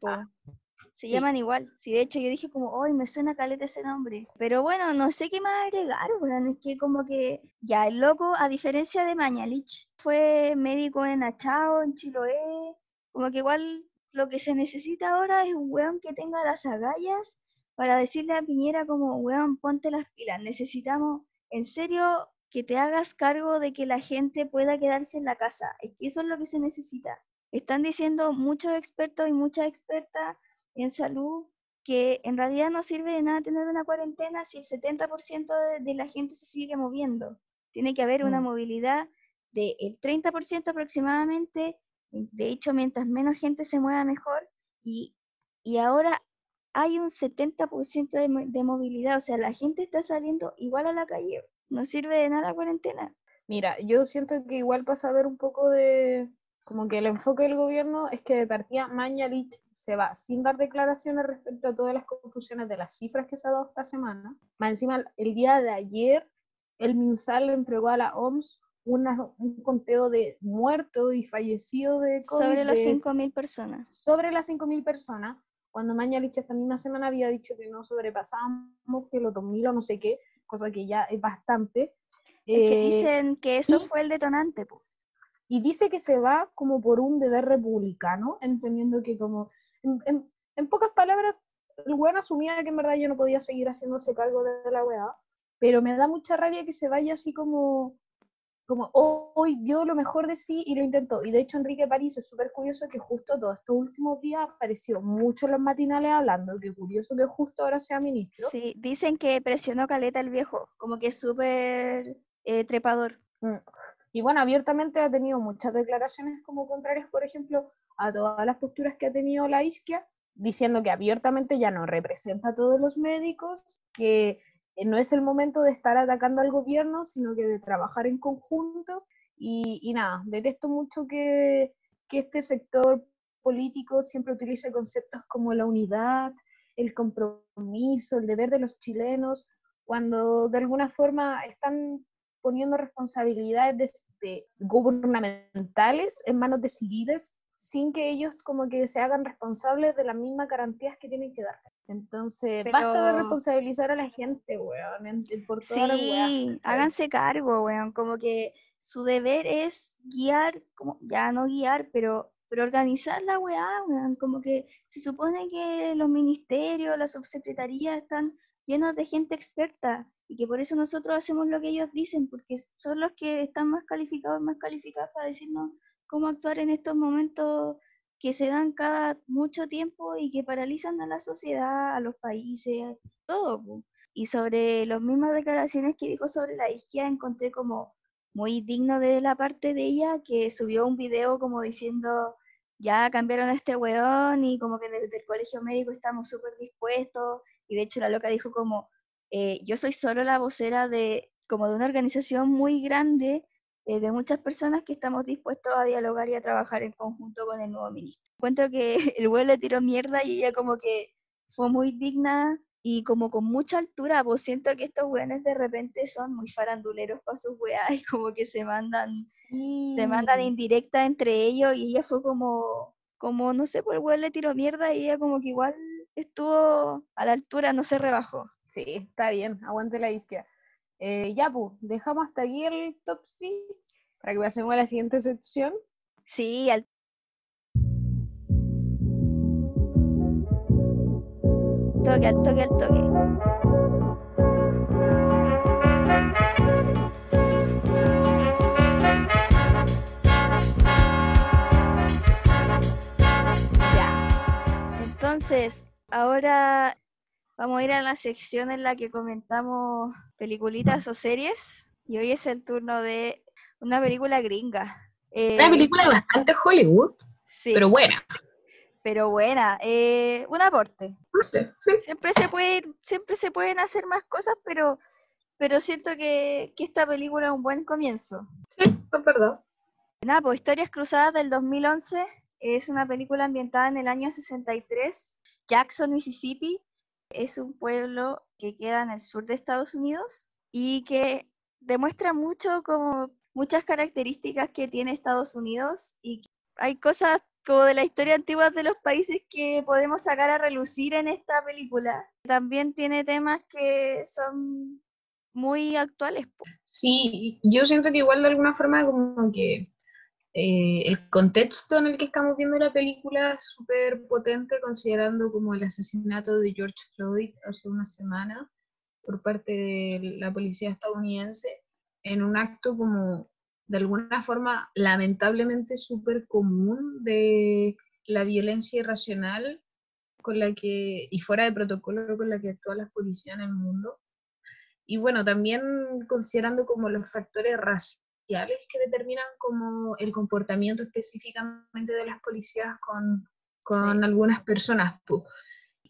[SPEAKER 2] Se llaman igual. Sí, de hecho yo dije como, hoy me suena caleta ese nombre. Pero bueno, no sé qué más agregar, bueno, es que como que ya el loco, a diferencia de Mañalich, fue médico en Achao, en Chiloé, como que igual lo que se necesita ahora es un weón que tenga las agallas para decirle a Piñera como, weón, ponte las pilas, necesitamos en serio que te hagas cargo de que la gente pueda quedarse en la casa. Es que eso es lo que se necesita. Están diciendo muchos expertos y muchas expertas en salud que en realidad no sirve de nada tener una cuarentena si el 70% de, la gente se sigue moviendo. Tiene que haber una mm. movilidad del 30% aproximadamente. De hecho, mientras menos gente se mueva, mejor. Y, y ahora hay un 70% de, de movilidad. O sea, la gente está saliendo igual a la calle. No sirve de nada la cuarentena.
[SPEAKER 1] Mira, yo siento que igual pasa a ver un poco de, como que el enfoque del gobierno es que de partida Mañalich se va sin dar declaraciones respecto a todas las confusiones de las cifras que se ha dado esta semana. Más encima, el día de ayer, el MinSal le entregó a la OMS un conteo de muertos y fallecidos de
[SPEAKER 2] COVID. Sobre las 5.000 personas.
[SPEAKER 1] Sobre las 5.000 personas, cuando Mañalich esta misma semana había dicho que no sobrepasamos, que los 2.000 o no sé qué, cosa que ya es bastante.
[SPEAKER 2] Es que eh, dicen que eso fue el detonante, pues
[SPEAKER 1] y dice que se va como por un deber republicano, entendiendo que como, en, pocas palabras, el weón asumía que en verdad yo no podía seguir haciéndose cargo de la weá, pero me da mucha rabia que se vaya así como, como hoy dio lo mejor de sí y lo intentó. Y de hecho Enrique París es súper curioso que justo todos estos últimos días apareció mucho en los matinales hablando, que curioso que justo ahora sea ministro.
[SPEAKER 2] Sí, dicen que presionó Caleta el viejo, como que es súper eh, trepador. Mm.
[SPEAKER 1] Y bueno, abiertamente ha tenido muchas declaraciones como contrarias, por ejemplo, a todas las posturas que ha tenido la isquia, diciendo que abiertamente ya no representa a todos los médicos, que no es el momento de estar atacando al gobierno, sino que de trabajar en conjunto. Y, y nada, detesto mucho que, este sector político siempre utilice conceptos como la unidad, el compromiso, el deber de los chilenos, cuando de alguna forma están poniendo responsabilidades de, gubernamentales en manos de civiles sin que ellos como que se hagan responsables de las mismas garantías que tienen que dar. Entonces, basta de responsabilizar a la gente, weón, por todas
[SPEAKER 2] sí, háganse cargo, weón, como que su deber es guiar, como, ya no guiar, pero, pero organizar la weá, weón, como que se supone que los ministerios, las subsecretarías están llenos de gente experta, y que por eso nosotros hacemos lo que ellos dicen, porque son los que están más calificados, más calificados para decirnos cómo actuar en estos momentos que se dan cada mucho tiempo y que paralizan a la sociedad, a los países, todo. Y sobre las mismas declaraciones que dijo sobre la izquierda, encontré como muy digno de la parte de ella, que subió un video como diciendo, ya cambiaron a este weón y como que desde el colegio médico estamos súper dispuestos. Y de hecho la loca dijo como, eh, yo soy solo la vocera de como de una organización muy grande eh, de muchas personas que estamos dispuestos a dialogar y a trabajar en conjunto con el nuevo ministro. [laughs] Encuentro que [laughs] el güey le tiró mierda y ella como que fue muy digna y como con mucha altura, pues siento que estos weones de repente son muy faranduleros para sus weas [laughs] y como que se mandan, se mandan indirecta entre ellos y ella fue como, como no sé, pues el güey le tiró mierda y ella como que igual estuvo a la altura, no se rebajó.
[SPEAKER 1] Sí, está bien, aguante la isquia. Eh, ya, pues, dejamos hasta aquí el top 6 para que pasemos a la siguiente sección.
[SPEAKER 2] Sí, al toque, al toque, al toque. Ya. Entonces, ahora Vamos a ir a la sección en la que comentamos peliculitas o series. Y hoy es el turno de una película gringa.
[SPEAKER 1] Eh, una película bastante Hollywood, sí, pero buena.
[SPEAKER 2] Pero buena. Eh, un aporte. Siempre se puede siempre se pueden hacer más cosas, pero, pero siento que, que esta película es un buen comienzo.
[SPEAKER 1] Sí, es verdad.
[SPEAKER 2] Nada, pues Historias Cruzadas del 2011 es una película ambientada en el año 63 Jackson, Mississippi, es un pueblo que queda en el sur de Estados Unidos y que demuestra mucho como muchas características que tiene Estados Unidos y hay cosas como de la historia antigua de los países que podemos sacar a relucir en esta película. También tiene temas que son muy actuales.
[SPEAKER 1] Sí, yo siento que igual de alguna forma como que eh, el contexto en el que estamos viendo la película es súper potente considerando como el asesinato de George Floyd hace una semana por parte de la policía estadounidense en un acto como de alguna forma lamentablemente súper común de la violencia irracional con la que, y fuera de protocolo con la que actúa la policía en el mundo. Y bueno, también considerando como los factores raciales que determinan como el comportamiento específicamente de las policías con, con algunas personas.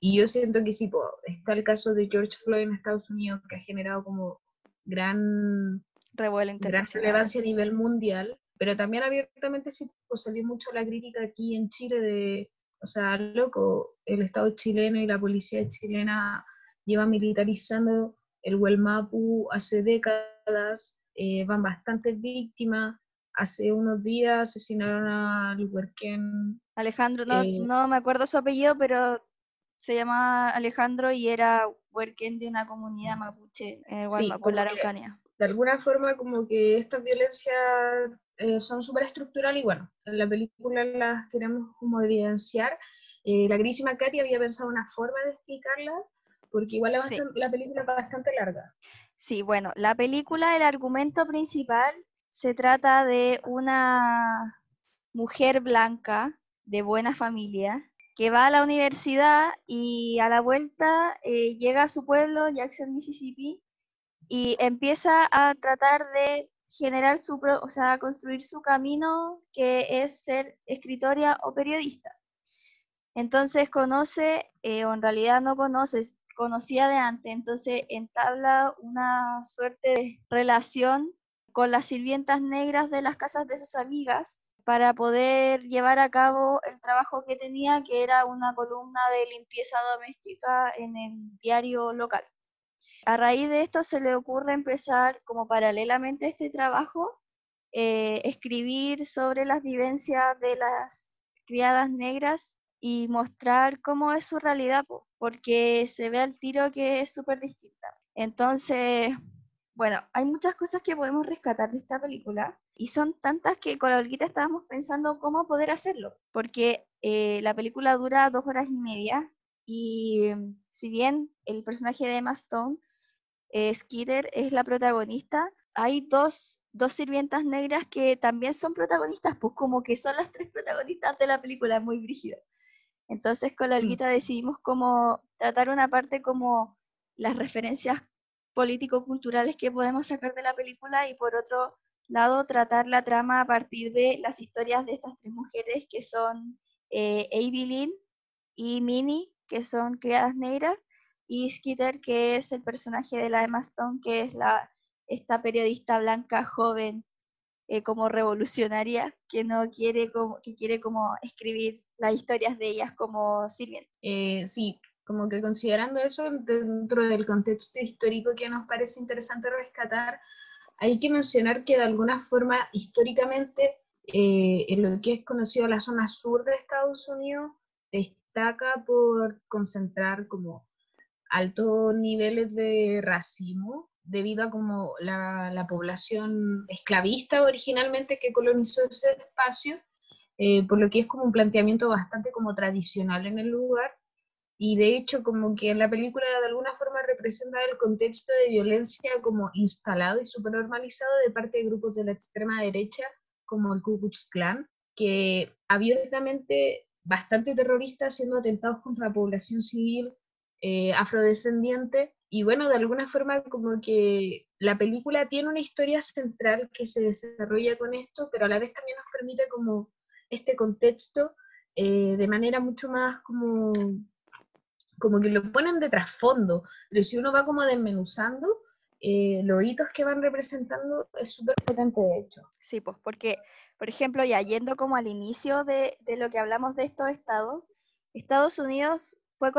[SPEAKER 1] Y yo siento que sí, está el caso de George Floyd en Estados Unidos que ha generado como gran, gran relevancia a nivel mundial, pero también abiertamente sí pues, salió mucho la crítica aquí en Chile de, o sea, loco, el Estado chileno y la policía chilena llevan militarizando el Huelmapu hace décadas, eh, van bastantes víctimas. Hace unos días asesinaron a Luberken.
[SPEAKER 2] Alejandro, no, eh, no me acuerdo su apellido, pero se llama Alejandro y era Huerquén de una comunidad mapuche en el sí, la Araucanía.
[SPEAKER 1] De alguna forma, como que estas violencias eh, son súper estructurales y bueno, en la película las queremos como evidenciar. la grísima Katy había pensado una forma de explicarla, porque igual la, la película es bastante larga.
[SPEAKER 2] Sí, bueno, la película, el argumento principal se trata de una mujer blanca de buena familia que va a la universidad y a la vuelta eh, llega a su pueblo, Jackson, Mississippi, y empieza a tratar de generar su, o sea, construir su camino que es ser escritora o periodista. Entonces conoce, eh, o en realidad no conoce, conocía de antes, entonces entabla una suerte de relación con las sirvientas negras de las casas de sus amigas para poder llevar a cabo el trabajo que tenía, que era una columna de limpieza doméstica en el diario local. A raíz de esto se le ocurre empezar, como paralelamente a este trabajo, eh, escribir sobre las vivencias de las criadas negras y mostrar cómo es su realidad, porque se ve al tiro que es súper distinta. Entonces, bueno, hay muchas cosas que podemos rescatar de esta película y son tantas que con la Olguita estábamos pensando cómo poder hacerlo, porque eh, la película dura dos horas y media y si bien el personaje de Emma Stone, eh, Skeeter, es la protagonista, hay dos, dos sirvientas negras que también son protagonistas, pues como que son las tres protagonistas de la película, muy brígida. Entonces con la mm. Olguita decidimos como tratar una parte como las referencias político-culturales que podemos sacar de la película y por otro lado tratar la trama a partir de las historias de estas tres mujeres que son eh, Lynn y Minnie, que son criadas negras, y Skitter, que es el personaje de la Emma Stone, que es la, esta periodista blanca joven eh, como revolucionaria que no quiere como, que quiere como escribir las historias de ellas como sirvientes.
[SPEAKER 1] Eh, sí, como que considerando eso dentro del contexto histórico que nos parece interesante rescatar, hay que mencionar que de alguna forma históricamente eh, en lo que es conocido la zona sur de Estados Unidos destaca por concentrar como altos niveles de racismo debido a como la, población esclavista originalmente que colonizó ese espacio, eh, por lo que es como un planteamiento bastante como tradicional en el lugar, y de hecho como que en la película de alguna forma representa el contexto de violencia como instalado y super normalizado de parte de grupos de la extrema derecha, como el Ku Klux Klan, que abiertamente bastante terrorista haciendo atentados contra la población civil eh, afrodescendiente y bueno, de alguna forma como que la película tiene una historia central que se desarrolla con esto, pero a la vez también nos permite como este contexto eh, de manera mucho más como, como que lo ponen de trasfondo, pero si uno va como desmenuzando, eh, los hitos que van representando es súper potente de hecho.
[SPEAKER 2] Sí, pues porque, por ejemplo, ya yendo como al inicio de, de lo que hablamos de estos estados, Estados Unidos fue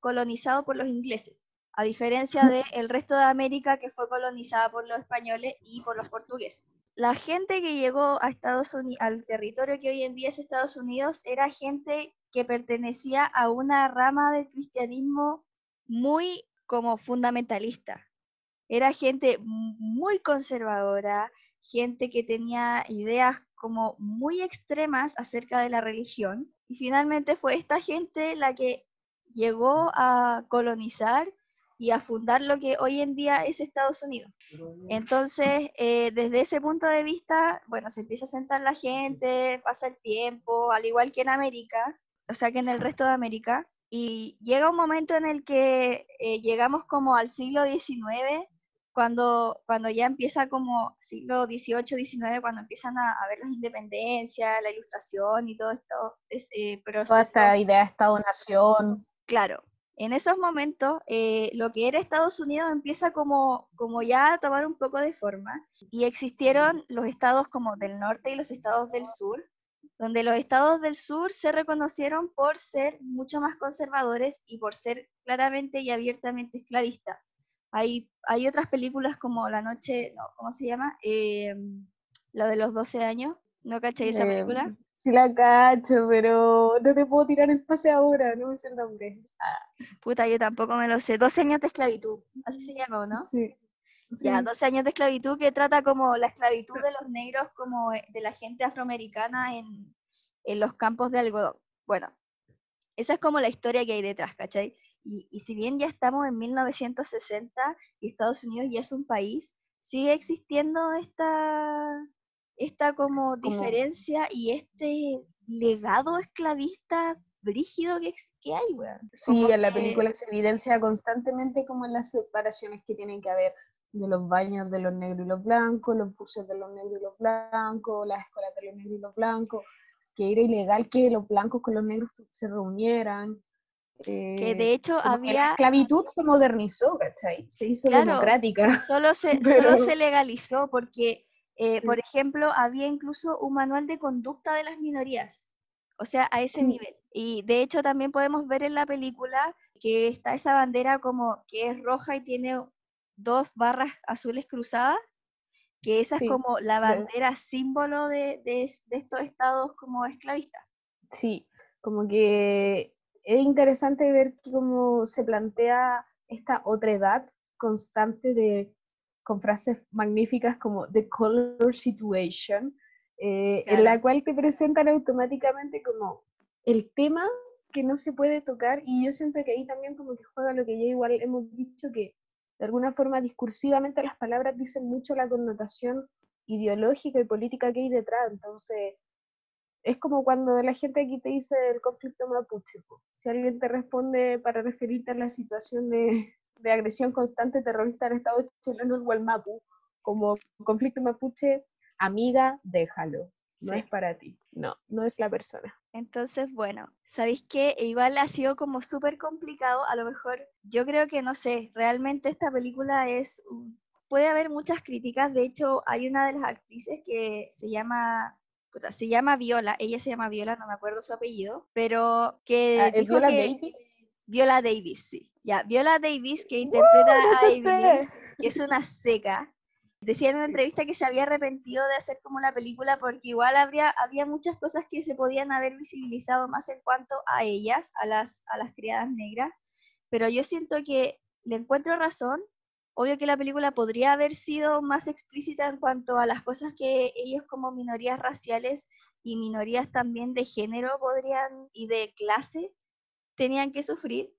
[SPEAKER 2] colonizado por los ingleses, a diferencia del resto de América que fue colonizada por los españoles y por los portugueses. La gente que llegó a Estados Unidos, al territorio que hoy en día es Estados Unidos era gente que pertenecía a una rama del cristianismo muy como fundamentalista. Era gente muy conservadora, gente que tenía ideas como muy extremas acerca de la religión. Y finalmente fue esta gente la que llegó a colonizar y a fundar lo que hoy en día es Estados Unidos. Entonces, eh, desde ese punto de vista, bueno, se empieza a sentar la gente, pasa el tiempo, al igual que en América, o sea que en el resto de América, y llega un momento en el que eh, llegamos como al siglo XIX, cuando, cuando ya empieza como siglo XVIII, XIX, cuando empiezan a, a ver las independencias, la ilustración y todo esto. Es, eh,
[SPEAKER 1] Toda esta idea de Estado-Nación.
[SPEAKER 2] Claro, en esos momentos eh, lo que era Estados Unidos empieza como, como ya a tomar un poco de forma y existieron los estados como del norte y los estados del sur, donde los estados del sur se reconocieron por ser mucho más conservadores y por ser claramente y abiertamente esclavistas. Hay, hay otras películas como La Noche, no, ¿cómo se llama? Eh, la de los 12 años. ¿No caché esa eh, película?
[SPEAKER 1] Sí la cacho, pero no te puedo tirar el pase ahora, no me sé el nombre.
[SPEAKER 2] Ah. Puta, yo tampoco me lo sé. 12 años de esclavitud, así se llama, ¿no?
[SPEAKER 1] Sí.
[SPEAKER 2] Ya, 12 años de esclavitud que trata como la esclavitud de los negros, como de la gente afroamericana en, en los campos de algodón. Bueno, esa es como la historia que hay detrás, ¿cachai? Y, si bien ya estamos en 1960 y Estados Unidos ya es un país, sigue existiendo esta, esta como, diferencia y este legado esclavista brígido que, que hay, weón.
[SPEAKER 1] Sí, en la película se evidencia constantemente como en las separaciones que tienen que haber de los baños de los negros y los blancos, los buses de los negros y los blancos, las escuelas de los negros y los blancos, que era ilegal que los blancos con los negros se reunieran
[SPEAKER 2] que de hecho había...
[SPEAKER 1] la esclavitud se modernizó, ¿cachai? Se hizo democrática.
[SPEAKER 2] Solo se, [laughs] solo se legalizó porque, eh, por ejemplo, había incluso un manual de conducta de las minorías. O sea, a ese nivel. Y de hecho también podemos ver en la película que está esa bandera como que es roja y tiene dos barras azules cruzadas, que esa es como la bandera símbolo de, de, de estos estados como esclavistas.
[SPEAKER 1] Sí, como que es interesante ver cómo se plantea esta otra edad constante de, con frases magníficas como The Color Situation, eh, en la cual te presentan automáticamente como el tema que no se puede tocar y yo siento que ahí también como que juega lo que ya igual hemos dicho que de alguna forma discursivamente las palabras dicen mucho la connotación ideológica y política que hay detrás, entonces es como cuando la gente aquí te dice el conflicto mapuche. Si alguien te responde para referirte a la situación de, agresión constante terrorista del Estado chileno, el Gualmapu, como conflicto mapuche, amiga, déjalo. No es para ti. No, no es la persona.
[SPEAKER 2] Entonces, bueno, ¿sabéis qué? Igual ha sido como súper complicado. A lo mejor, yo creo que, no sé, realmente esta película es... Puede haber muchas críticas. De hecho, hay una de las actrices que se llama se llama Viola, ella se llama Viola, no me acuerdo su apellido, pero que...
[SPEAKER 1] Ah, Viola Davis?
[SPEAKER 2] Viola Davis, sí. Ya, Viola Davis, que interpreta a Amy, que es una seca, decía en una entrevista que se había arrepentido de hacer como la película porque igual habría, había muchas cosas que se podían haber visibilizado más en cuanto a ellas, a las, a las criadas negras, pero yo siento que le encuentro razón. Obvio que la película podría haber sido más explícita en cuanto a las cosas que ellos como minorías raciales y minorías también de género podrían y de clase tenían que sufrir,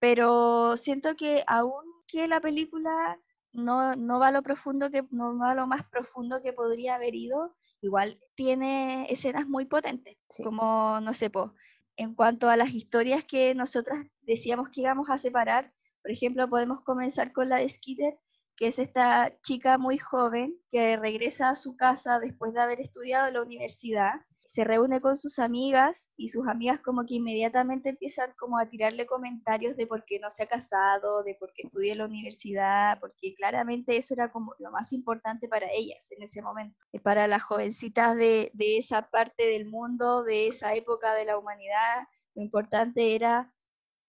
[SPEAKER 2] pero siento que aún que la película no, no va a lo profundo que no va lo más profundo que podría haber ido, igual tiene escenas muy potentes, como no sé, po, en cuanto a las historias que nosotras decíamos que íbamos a separar, por ejemplo, podemos comenzar con la de Skeeter, que es esta chica muy joven que regresa a su casa después de haber estudiado en la universidad, se reúne con sus amigas y sus amigas como que inmediatamente empiezan como a tirarle comentarios de por qué no se ha casado, de por qué estudia en la universidad, porque claramente eso era como lo más importante para ellas en ese momento, para las jovencitas de, de esa parte del mundo, de esa época de la humanidad, lo importante era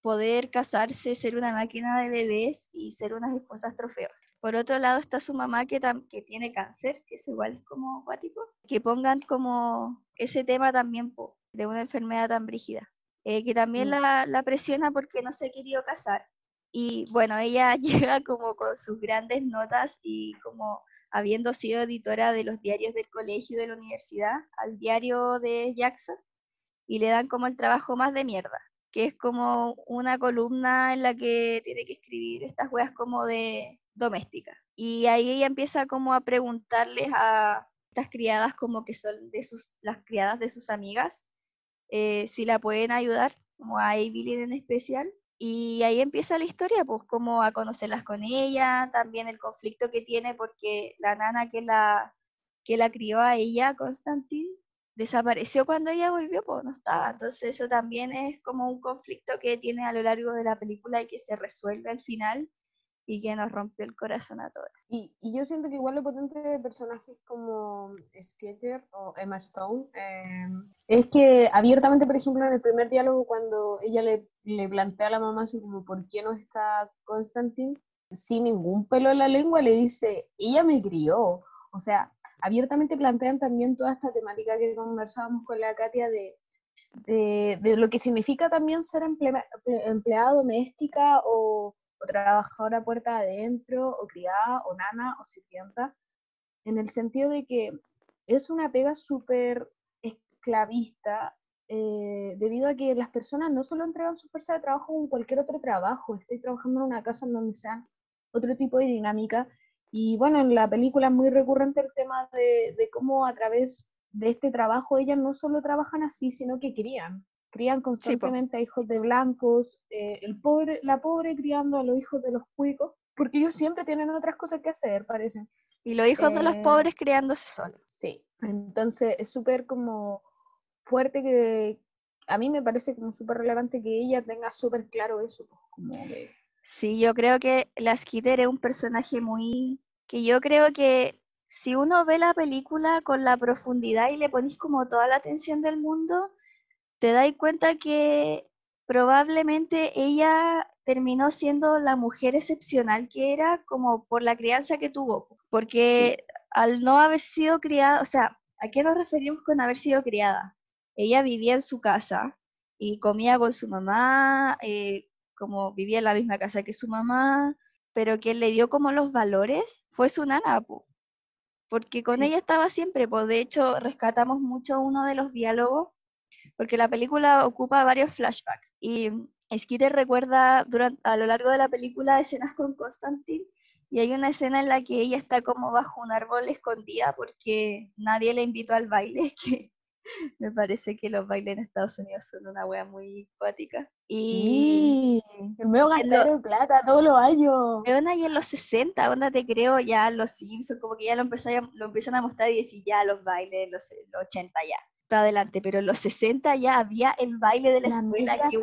[SPEAKER 2] poder casarse, ser una máquina de bebés y ser unas esposas trofeos. Por otro lado está su mamá que, que tiene cáncer, que es igual como acuático, que pongan como ese tema también de una enfermedad tan brígida, eh, que también mm. la, la, presiona porque no se ha querido casar. Y bueno, ella [laughs] llega como con sus grandes notas y como habiendo sido editora de los diarios del colegio y de la universidad al diario de Jackson y le dan como el trabajo más de mierda, que es como una columna en la que tiene que escribir estas weas como de doméstica. Y ahí ella empieza como a preguntarles a estas criadas como que son de sus, las criadas de sus amigas, eh, si la pueden ayudar, como a Evelyn en especial. Y ahí empieza la historia, pues como a conocerlas con ella, también el conflicto que tiene porque la nana que la, que la crió a ella, Constantine, desapareció cuando ella volvió, pues no estaba. Entonces eso también es como un conflicto que tiene a lo largo de la película y que se resuelve al final y que nos rompió el corazón a todas.
[SPEAKER 1] Y, y yo siento que igual lo potente de personajes como Skater o Emma Stone em, es que abiertamente, por ejemplo, en el primer diálogo cuando ella le, le plantea a la mamá así como, ¿por qué no está Constantine? Sin ningún pelo en la lengua le dice, ella me crió. O sea, abiertamente plantean también toda esta temática que conversábamos con la Katia de, de, de lo que significa también ser empleada doméstica o o trabajadora puerta adentro, o criada, o nana, o sirvienta, en el sentido de que es una pega súper esclavista, eh, debido a que las personas no solo entregan su fuerza de trabajo en cualquier otro trabajo, estoy trabajando en una casa en donde sean otro tipo de dinámica, y bueno, en la película es muy recurrente el tema de, de cómo a través de este trabajo ellas no solo trabajan así, sino que crían, crían constantemente a hijos de blancos, eh, el pobre, la pobre criando a los hijos de los cuicos, porque ellos siempre tienen otras cosas que hacer, parecen.
[SPEAKER 2] Y los hijos de los eh, pobres criándose solos.
[SPEAKER 1] Sí, entonces es súper como fuerte que a mí me parece como súper relevante que ella tenga súper claro eso. Pues, como
[SPEAKER 2] Sí, yo creo que la Skitter es un personaje muy... que yo creo que si uno ve la película con la profundidad y le ponéis como toda la atención del mundo, te das cuenta que probablemente ella terminó siendo la mujer excepcional que era como por la crianza que tuvo, porque al no haber sido criada, o sea, ¿a qué nos referimos con haber sido criada? Ella vivía en su casa y comía con su mamá, eh, como vivía en la misma casa que su mamá, pero quien le dio como los valores fue su nana, porque con ella estaba siempre, pues de hecho rescatamos mucho uno de los diálogos porque la película ocupa varios flashbacks y Skeeter recuerda durante, a lo largo de la película escenas con Constantine y hay una escena en la que ella está como bajo un árbol escondida porque nadie le invitó al baile, [laughs] que me parece que los bailes en Estados Unidos son una wea muy cuática.
[SPEAKER 1] Y sí, el medio de plata todos los años.
[SPEAKER 2] Pero ahí en los 60, onda te creo ya los Simpsons, como que ya lo, empezaron, lo empiezan a mostrar y decir ya los bailes, los, los 80 ya adelante, pero en los 60 ya había el baile de la, escuela, qué.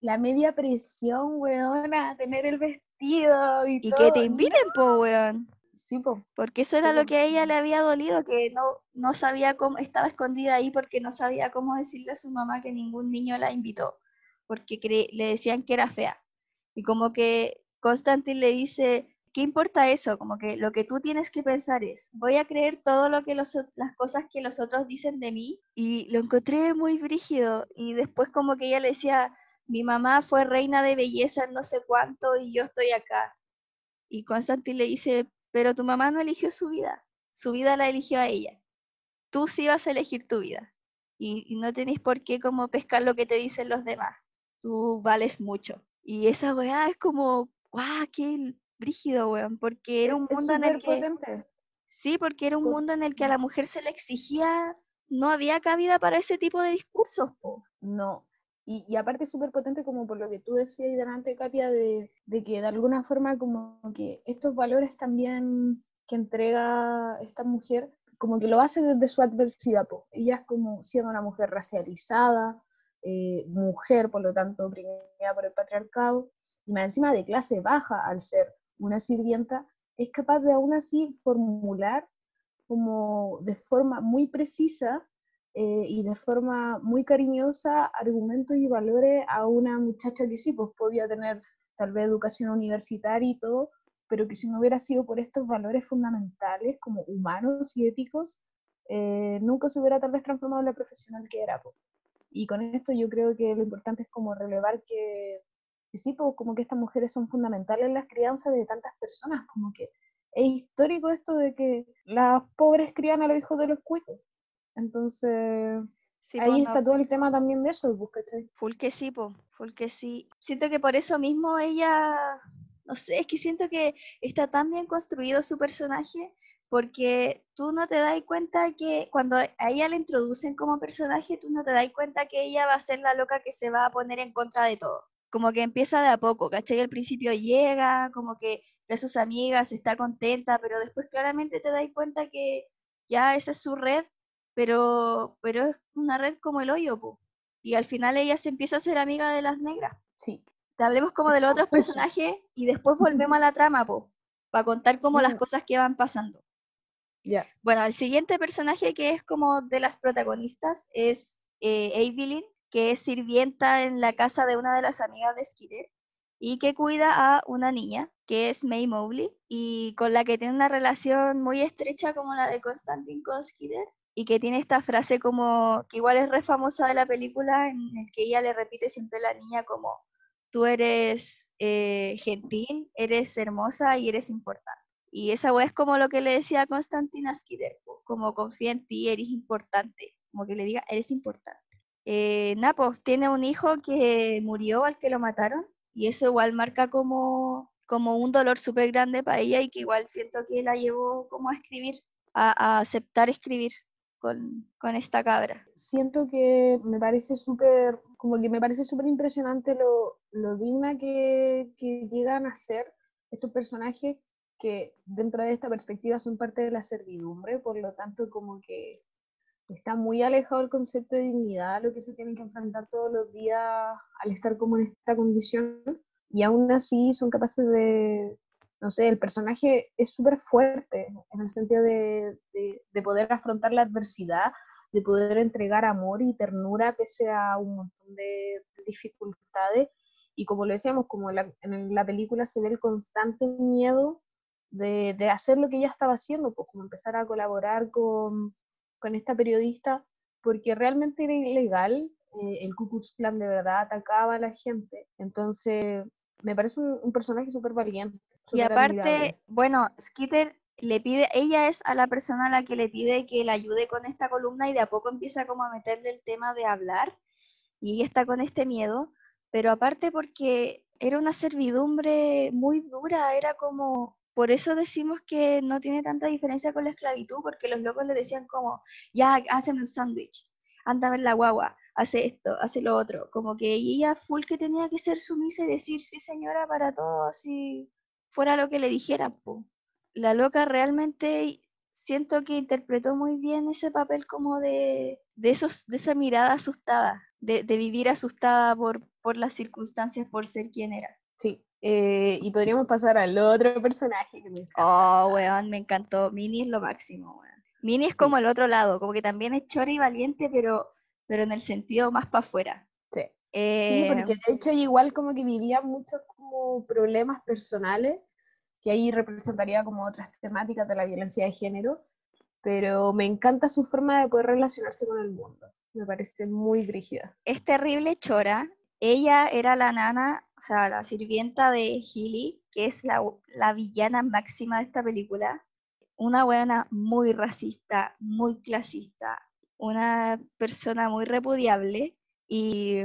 [SPEAKER 1] La media presión, weona, tener el vestido y,
[SPEAKER 2] y que te inviten, po, weón.
[SPEAKER 1] Sí, po.
[SPEAKER 2] Porque eso era lo que a ella le había dolido, que no, no sabía cómo, estaba escondida ahí porque no sabía cómo decirle a su mamá que ningún niño la invitó, porque le decían que era fea. Y como que Constantine le dice, ¿qué importa eso? Como que lo que tú tienes que pensar es, voy a creer todo lo que los, las cosas que los otros dicen de mí y lo encontré muy brígido y después como que ella le decía, mi mamá fue reina de belleza en no sé cuánto y yo estoy acá. Y Constantine le dice, pero tu mamá no eligió su vida, su vida la eligió a ella. Tú sí vas a elegir tu vida y, no tenés por qué como pescar lo que te dicen los demás. Tú vales mucho. Y esa weá es como, guau, qué brígido, weón, porque era un mundo en el que... Sí, porque era un mundo en el que a la mujer se le exigía, no había cabida para ese tipo de discursos, po.
[SPEAKER 1] No, y, y, aparte es súper potente como por lo que tú decías delante, Katia, de, de, que de alguna forma como que estos valores también que entrega esta mujer, como que lo hace desde su adversidad, po. ella es como siendo una mujer racializada, eh, mujer, por lo tanto, oprimida por el patriarcado, y más encima de clase baja al ser una sirvienta, es capaz de aún así formular como de forma muy precisa eh, y de forma muy cariñosa argumentos y valores a una muchacha que sí, pues podía tener tal vez educación universitaria y todo, pero que si no hubiera sido por estos valores fundamentales como humanos y éticos, eh, nunca se hubiera tal vez transformado en la profesional que era. Pues. Y con esto yo creo que lo importante es como relevar que, sí, pues, como que estas mujeres son fundamentales en las crianzas de tantas personas, como que es histórico esto de que las pobres crían a los hijos de los cuicos. Entonces, ahí está todo el tema también de eso, pues, ¿cachai?
[SPEAKER 2] Full que sí, po, full que sí. Siento que por eso mismo ella, no sé, es que siento que está tan bien construido su personaje porque tú no te das cuenta que cuando a ella le introducen como personaje, tú no te das cuenta que ella va a ser la loca que se va a poner en contra de todo. Como que empieza de a poco, ¿cachai? Al principio llega, como que de sus amigas está contenta, pero después claramente te das cuenta que ya esa es su red, pero, pero es una red como el hoyo, po. Y al final ella se empieza a ser amiga de las negras.
[SPEAKER 1] Sí.
[SPEAKER 2] Te hablemos como de los otros personajes y después volvemos a la trama, po, para contar como las cosas que van pasando. Bueno, el siguiente personaje que es como de las protagonistas es eh, Evelyn, que es sirvienta en la casa de una de las amigas de Skeeter y que cuida a una niña, que es May Mowley, y con la que tiene una relación muy estrecha como la de Constantine con Skeeter, y que tiene esta frase como, que igual es re famosa de la película, en el que ella le repite siempre a la niña como, tú eres eh, gentil, eres hermosa y eres importante. Y esa weá es como lo que le decía a Constantina Skider, como confía en ti, eres importante, como que le diga, eres importante. Eh, Napo tiene un hijo que murió al que lo mataron y eso igual marca como, como un dolor súper grande para ella y que igual siento que la llevó como a escribir, a, aceptar escribir con, con, esta cabra.
[SPEAKER 1] Siento que me parece súper, como que me parece súper impresionante lo, lo digna que llegan a ser estos personajes que dentro de esta perspectiva son parte de la servidumbre, por lo tanto como que está muy alejado el concepto de dignidad, lo que se tienen que enfrentar todos los días al estar como en esta condición, y aún así son capaces de, no sé, el personaje es súper fuerte en el sentido de, de, poder afrontar la adversidad, de poder entregar amor y ternura pese a un montón de, dificultades, y como lo decíamos, como en la película se ve el constante miedo de, hacer lo que ella estaba haciendo, pues como empezar a colaborar con, con esta periodista, porque realmente era ilegal, eh, el Ku Klux Klan de verdad atacaba a la gente, entonces me parece un, personaje súper valiente.
[SPEAKER 2] y aparte, bueno, Skitter le pide, ella es a la persona a la que le pide que le ayude con esta columna y de a poco empieza como a meterle el tema de hablar y ella está con este miedo, pero aparte porque era una servidumbre muy dura, era como por eso decimos que no tiene tanta diferencia con la esclavitud, porque los locos le decían como, ya, hazme un sándwich, anda a ver la guagua, hace esto, hace lo otro. Como que ella full que tenía que ser sumisa y decir, sí señora, para todo, si fuera lo que le dijeran. La loca realmente siento que interpretó muy bien ese papel como de, de, esos, de esa mirada asustada, de, de vivir asustada por, por las circunstancias, por ser quien era.
[SPEAKER 1] Sí, eh, y podríamos pasar al otro personaje que me
[SPEAKER 2] Oh, weón, me encantó. Mini es lo máximo, weón. Mini es como el otro lado, como que también es chora y valiente, pero, pero en el sentido más para afuera.
[SPEAKER 1] Sí. sí, eh, porque de hecho igual como que vivía muchos como problemas personales, que ahí representaría como otras temáticas de la violencia de género, pero me encanta su forma de poder relacionarse con el mundo. Me parece muy brígida.
[SPEAKER 2] Es terrible chora, ella era la nana, o sea, la sirvienta de Healy, que es la, villana máxima de esta película. Una buena muy racista, muy clasista, una persona muy repudiable y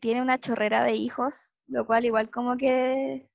[SPEAKER 2] tiene una chorrera de hijos, lo cual igual como que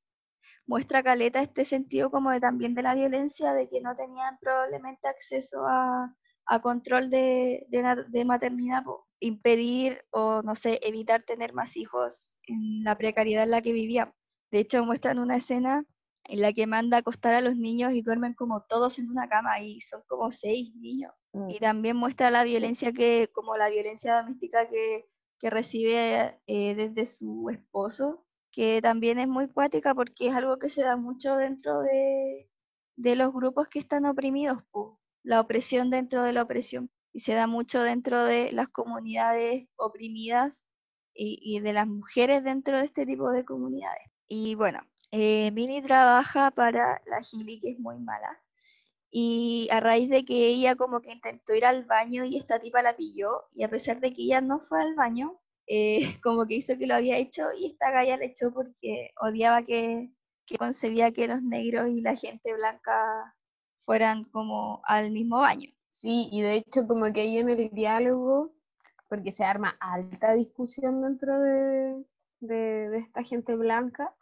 [SPEAKER 2] muestra caleta este sentido como de también de la violencia, de que no tenían probablemente acceso a, control de, de, maternidad impedir o, no sé, evitar tener más hijos en la precariedad en la que vivían. De hecho, muestran una escena en la que manda a acostar a los niños y duermen como todos en una cama y son como seis niños. Mm. Y también muestra la violencia que, como la violencia doméstica que, que recibe eh, desde su esposo, que también es muy cuática porque es algo que se da mucho dentro de, de los grupos que están oprimidos, la opresión dentro de la opresión. y se da mucho dentro de las comunidades oprimidas y, de las mujeres dentro de este tipo de comunidades. Y bueno, eh, trabaja para la Gili, que es muy mala, y a raíz de que ella como que intentó ir al baño y esta tipa la pilló, y a pesar de que ella no fue al baño, eh, [laughs] como que hizo que lo había hecho y esta galla le echó porque odiaba que, que concebía que los negros y la gente blanca fueran como al mismo baño.
[SPEAKER 1] Sí, y de hecho como que ahí en el diálogo, porque se arma alta discusión dentro de, de, esta gente blanca,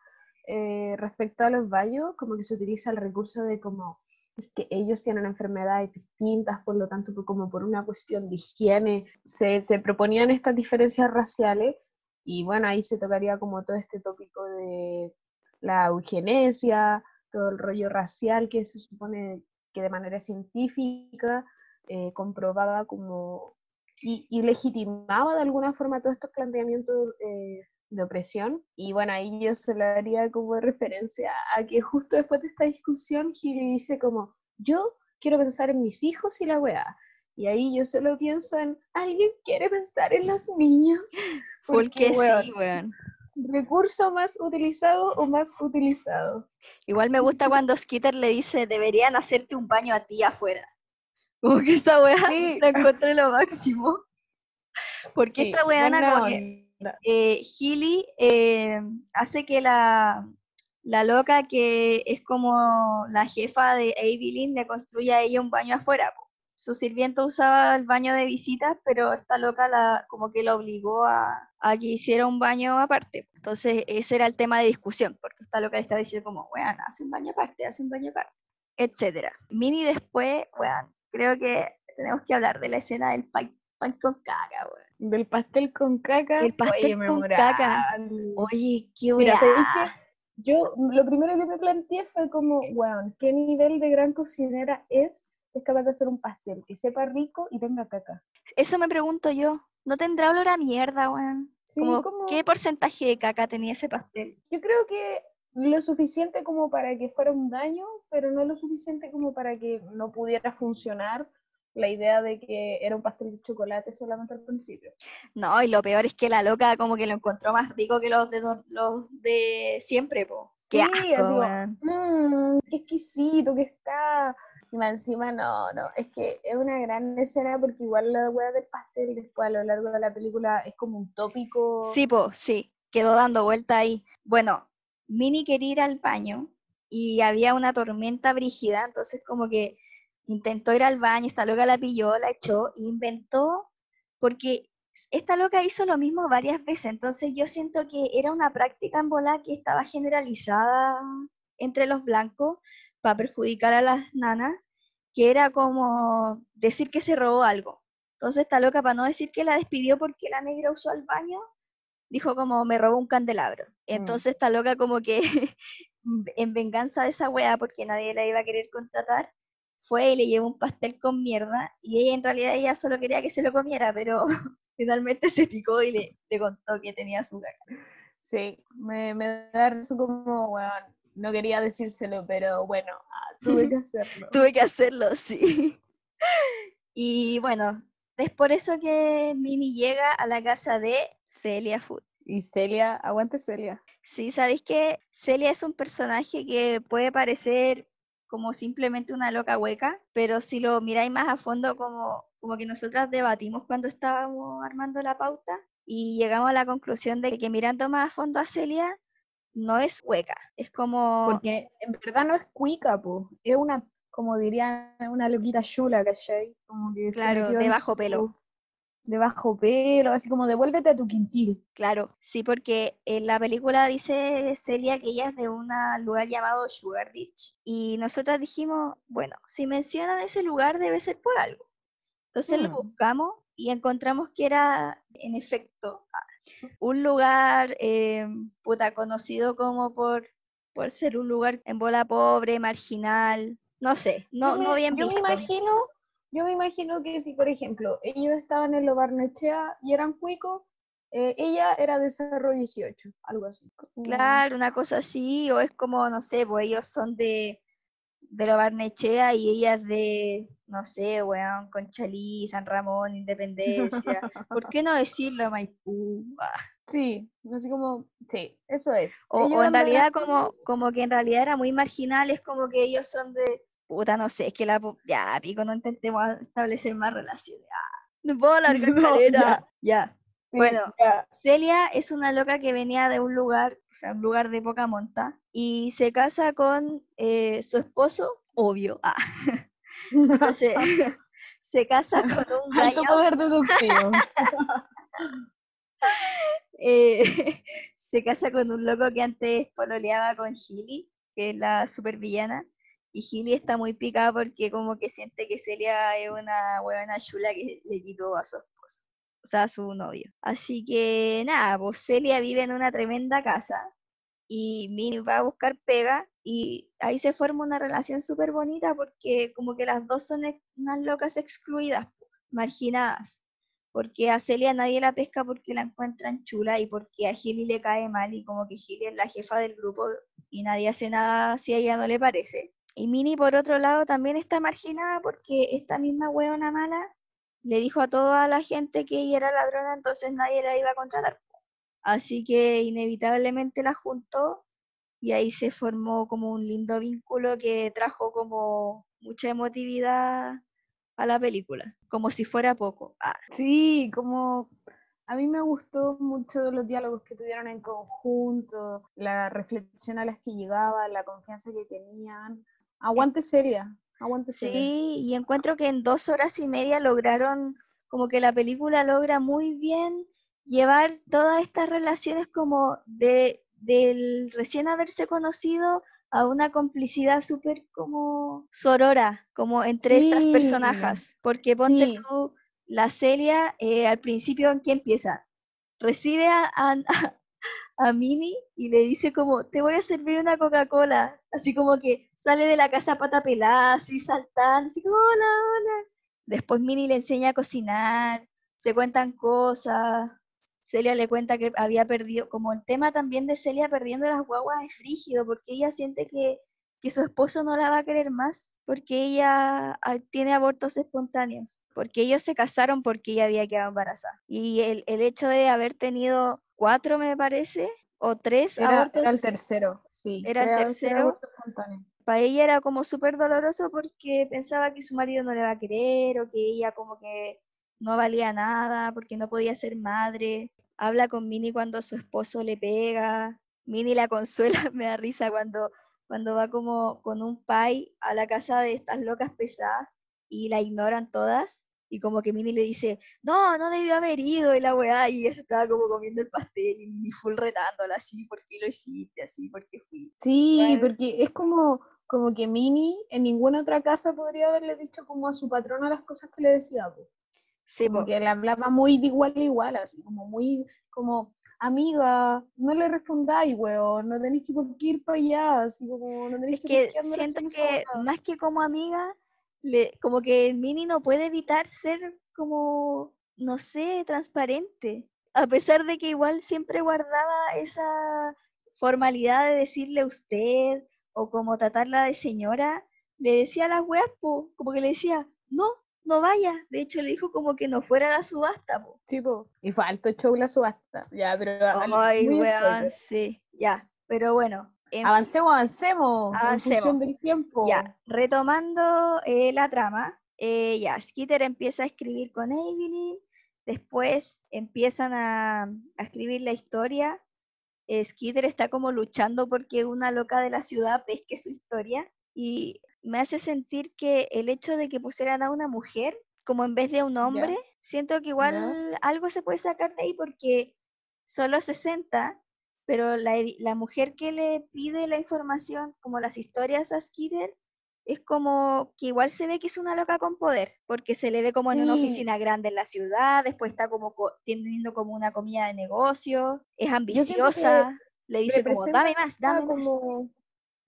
[SPEAKER 1] eh, respecto a los baños, como que se utiliza el recurso de como es que ellos tienen enfermedades distintas, por lo tanto, como por una cuestión de higiene, se, se proponían estas diferencias raciales y bueno, ahí se tocaría como todo este tópico de la eugenesia, todo el rollo racial que se supone que de manera científica eh, comprobaba como y, legitimaba de alguna forma todos estos planteamientos eh, de opresión. Y bueno, ahí yo se lo haría como [laughs] referencia a que justo después de esta discusión, Gil dice como, yo quiero pensar en mis hijos y la weá. Y ahí yo solo pienso en, ¿alguien quiere pensar en los niños? [laughs]
[SPEAKER 2] Porque, sí, weón.
[SPEAKER 1] Recurso más utilizado o más utilizado.
[SPEAKER 2] Igual me gusta cuando Skitter le dice, deberían hacerte un baño a ti afuera. Como que esa weá [laughs] la encontré lo máximo. [laughs] Porque esta weá como que eh, eh, hace que la, la loca que es como la jefa de Evelyn le construya a ella un baño afuera. Su sirviente usaba el baño de visitas, pero esta loca la, como que la obligó a, a, que hiciera un baño aparte. Entonces ese era el tema de discusión, porque esta loca le estaba diciendo como, weón, hace un baño aparte, hace un baño aparte, etcétera. Mini después, weón, creo que tenemos que hablar de la escena del pan, con caca, weón.
[SPEAKER 1] Del pastel con caca.
[SPEAKER 2] El pastel con caca. Oye, qué
[SPEAKER 1] Mira, yo lo primero que me planteé fue como, weón, ¿qué nivel de gran cocinera es? Es capaz de hacer un pastel que sepa rico y tenga caca.
[SPEAKER 2] Eso me pregunto yo. ¿No tendrá olor a mierda, weón? ¿Qué porcentaje de caca tenía ese pastel?
[SPEAKER 1] Yo creo que lo suficiente como para que fuera un daño, pero no lo suficiente como para que no pudiera funcionar la idea de que era un pastel de chocolate solamente al principio.
[SPEAKER 2] No, y lo peor es que la loca como que lo encontró más rico que los de los de siempre, po. Qué asco,
[SPEAKER 1] mmm, qué exquisito que está. Y más encima no, no, es que es una gran escena porque igual la hueá del pastel después a lo largo de la película es como un tópico.
[SPEAKER 2] Sí, po, sí, quedó dando vuelta ahí. Bueno, Minnie quería ir al baño y había una tormenta brígida, entonces como que intentó ir al baño, esta loca la pilló, la echó, inventó, porque esta loca hizo lo mismo varias veces, entonces yo siento que era una práctica en bola que estaba generalizada entre los blancos para perjudicar a las nanas, que era como decir que se robó algo. Entonces esta loca, para no decir que la despidió porque la negra usó al baño, dijo como me robó un candelabro. Mm. Entonces esta loca como que [laughs] en venganza de esa wea, porque nadie la iba a querer contratar, fue y le llevó un pastel con mierda y ella en realidad ella solo quería que se lo comiera, pero [laughs] finalmente se picó y le, le contó que tenía azúcar.
[SPEAKER 1] Sí, me, me da eso como, bueno, no quería decírselo, pero bueno, ah, tuve que [laughs] hacerlo.
[SPEAKER 2] tuve que hacerlo, sí. y bueno, es por eso que Minnie llega a la casa de Celia Food.
[SPEAKER 1] Y Celia, aguante Celia.
[SPEAKER 2] Sí, sabéis que Celia es un personaje que puede parecer como simplemente una loca hueca, pero si lo miráis más a fondo, como, como que nosotras debatimos cuando estábamos armando la pauta y llegamos a la conclusión de que mirando más a fondo a Celia, no es hueca, es como...
[SPEAKER 1] Porque en verdad no es cuica, po. es una, como dirían, una loquita chula, ¿cachai? Como que
[SPEAKER 2] claro, de bajo pelo
[SPEAKER 1] de bajo pelo, así como devuélvete a tu quintil.
[SPEAKER 2] Claro, sí, porque en la película dice Celia que ella es de un lugar llamado Sugar Beach. Y nosotras dijimos, bueno, si mencionan ese lugar debe ser por algo. Entonces lo mm. buscamos y encontramos que era, en efecto, un lugar eh, puta conocido como por, por ser un lugar en bola pobre, marginal, no sé, no, no bien
[SPEAKER 1] Yo me imagino yo me imagino que si, por ejemplo, ellos estaban en lo Barnechea y eran cuicos, eh, ella era de Cerro 18, algo así.
[SPEAKER 2] Claro, una cosa así, o es como, no sé, pues ellos son de, de lo Barnechea y ella es de, no sé, weón, Conchalí, San Ramón, Independencia. [laughs] ¿Por qué no decirlo Maipú? Ah.
[SPEAKER 1] Sí, así como, sí, eso es.
[SPEAKER 2] O, en realidad como, como que en realidad era muy marginal, es como que ellos son de, puta, no sé, es que la, ya, pico, no intentemos establecer más relaciones. Ah, no puedo alargar [laughs]
[SPEAKER 1] No,
[SPEAKER 2] caleta. Ya.
[SPEAKER 1] Sí,
[SPEAKER 2] Bueno,
[SPEAKER 1] ya.
[SPEAKER 2] Celia es una loca que venía de un lugar, o sea, un lugar de poca monta, y se casa con eh, su esposo, obvio. Ah. [laughs] Entonces, [laughs] [laughs] se casa con un
[SPEAKER 1] Alto
[SPEAKER 2] gallo,
[SPEAKER 1] poder deductivo.
[SPEAKER 2] eh, se casa con un loco que antes pololeaba con Gilly, que es la supervillana, y Gilly está muy picada porque como que siente que Celia es una huevona chula que le quitó a su esposo, o su novio. Así que nada, pues Celia vive en una tremenda casa y Minnie va a buscar pega y ahí se forma una relación súper bonita porque como que las dos son unas locas excluidas, marginadas. Porque a Celia nadie la pesca porque la encuentran chula y porque a Gilly le cae mal y como que Gilly es la jefa del grupo y nadie hace nada si a ella no le parece. Y Minnie por otro lado también está marginada porque esta misma hueona mala le dijo a toda la gente que ella era ladrona, entonces nadie la iba a contratar. Así que inevitablemente la juntó y ahí se formó como un lindo vínculo que trajo como mucha emotividad a la película, como si fuera poco. Ah,
[SPEAKER 1] Sí, como a mí me gustó mucho los diálogos que tuvieron en conjunto, la reflexión a las que llegaban, la confianza que tenían. Aguante seria,
[SPEAKER 2] sí, y encuentro que en dos horas y media lograron, como que la película logra muy bien llevar todas estas relaciones como de del recién haberse conocido a una complicidad súper como sorora, como entre estas personajes. Porque ponte
[SPEAKER 1] sí.
[SPEAKER 2] tú, la Celia, eh, al principio, ¿en qué empieza? Recibe a, a, a Minnie y le dice como, te voy a servir una Coca-Cola. Así como que sale de la casa pata pelada, así saltando, así como, hola, hola. Después Minnie le enseña a cocinar, se cuentan cosas. Celia le cuenta que había perdido, como el tema también de Celia perdiendo las guaguas es frígido, porque ella siente que, que su esposo no la va a querer más, porque ella ah, tiene abortos espontáneos, porque ellos se casaron porque ella había quedado embarazada. Y el, el hecho de haber tenido cuatro, me parece, o tres
[SPEAKER 1] Era,
[SPEAKER 2] abortos,
[SPEAKER 1] era el tercero, sí.
[SPEAKER 2] Era el
[SPEAKER 1] era-
[SPEAKER 2] tercero. para ella era como súper doloroso porque pensaba que su marido no le va a querer o que ella como que no valía nada porque no podía ser madre. Habla con Minnie cuando su esposo le pega. Minnie la consuela, [laughs] me da risa cuando, cuando va como con un pai a la casa de estas locas pesadas y la ignoran todas. Y como que Minnie le dice, no, no debió haber ido y la weá, y ella se estaba como comiendo el pastel y Minnie full retándola así, ¿por qué lo hiciste así? ¿Por qué fui?
[SPEAKER 1] Sí,
[SPEAKER 2] Bueno.
[SPEAKER 1] porque es como, como que Minnie en ninguna otra casa podría haberle dicho como a su patrona las cosas que le decía. po.
[SPEAKER 2] Sí,
[SPEAKER 1] como
[SPEAKER 2] po.
[SPEAKER 1] le hablaba muy de igual a igual, así como muy, como, amiga, no le respondáis, weón, no tenéis que por qué ir para allá, así como, no tenéis
[SPEAKER 2] Es
[SPEAKER 1] que
[SPEAKER 2] que siento que
[SPEAKER 1] weá".
[SPEAKER 2] más que como amiga, le, como que Minnie no puede evitar ser como, no sé, transparente. A pesar de que igual siempre guardaba esa formalidad de decirle usted o como tratarla de señora, le decía a las weas, po, como que le decía, no, no vaya. De hecho, le dijo como que no fuera a la subasta, po.
[SPEAKER 1] Sí, po. Y fue alto show la subasta. Ya, pero
[SPEAKER 2] Ay, weón, sí, ya. Pero bueno, en
[SPEAKER 1] Avancemos, avancemos. En
[SPEAKER 2] Avancemos.
[SPEAKER 1] función del tiempo.
[SPEAKER 2] Ya, retomando eh, la trama, eh, ya, Skeeter empieza a escribir con Evelyn, después empiezan a, a escribir la historia. eh, Skeeter está como luchando porque una loca de la ciudad pesque su historia y me hace sentir que el hecho de que pusieran a una mujer como en vez de un hombre, siento que igual algo se puede sacar de ahí porque solo 60 pero la, la mujer que le pide la información, como las historias a Skeeter, es como que igual se ve que es una loca con poder, porque se le ve como en una oficina grande en la ciudad, después está como co- teniendo como una comida de negocio, es ambiciosa, le dice como, dame más, dame más.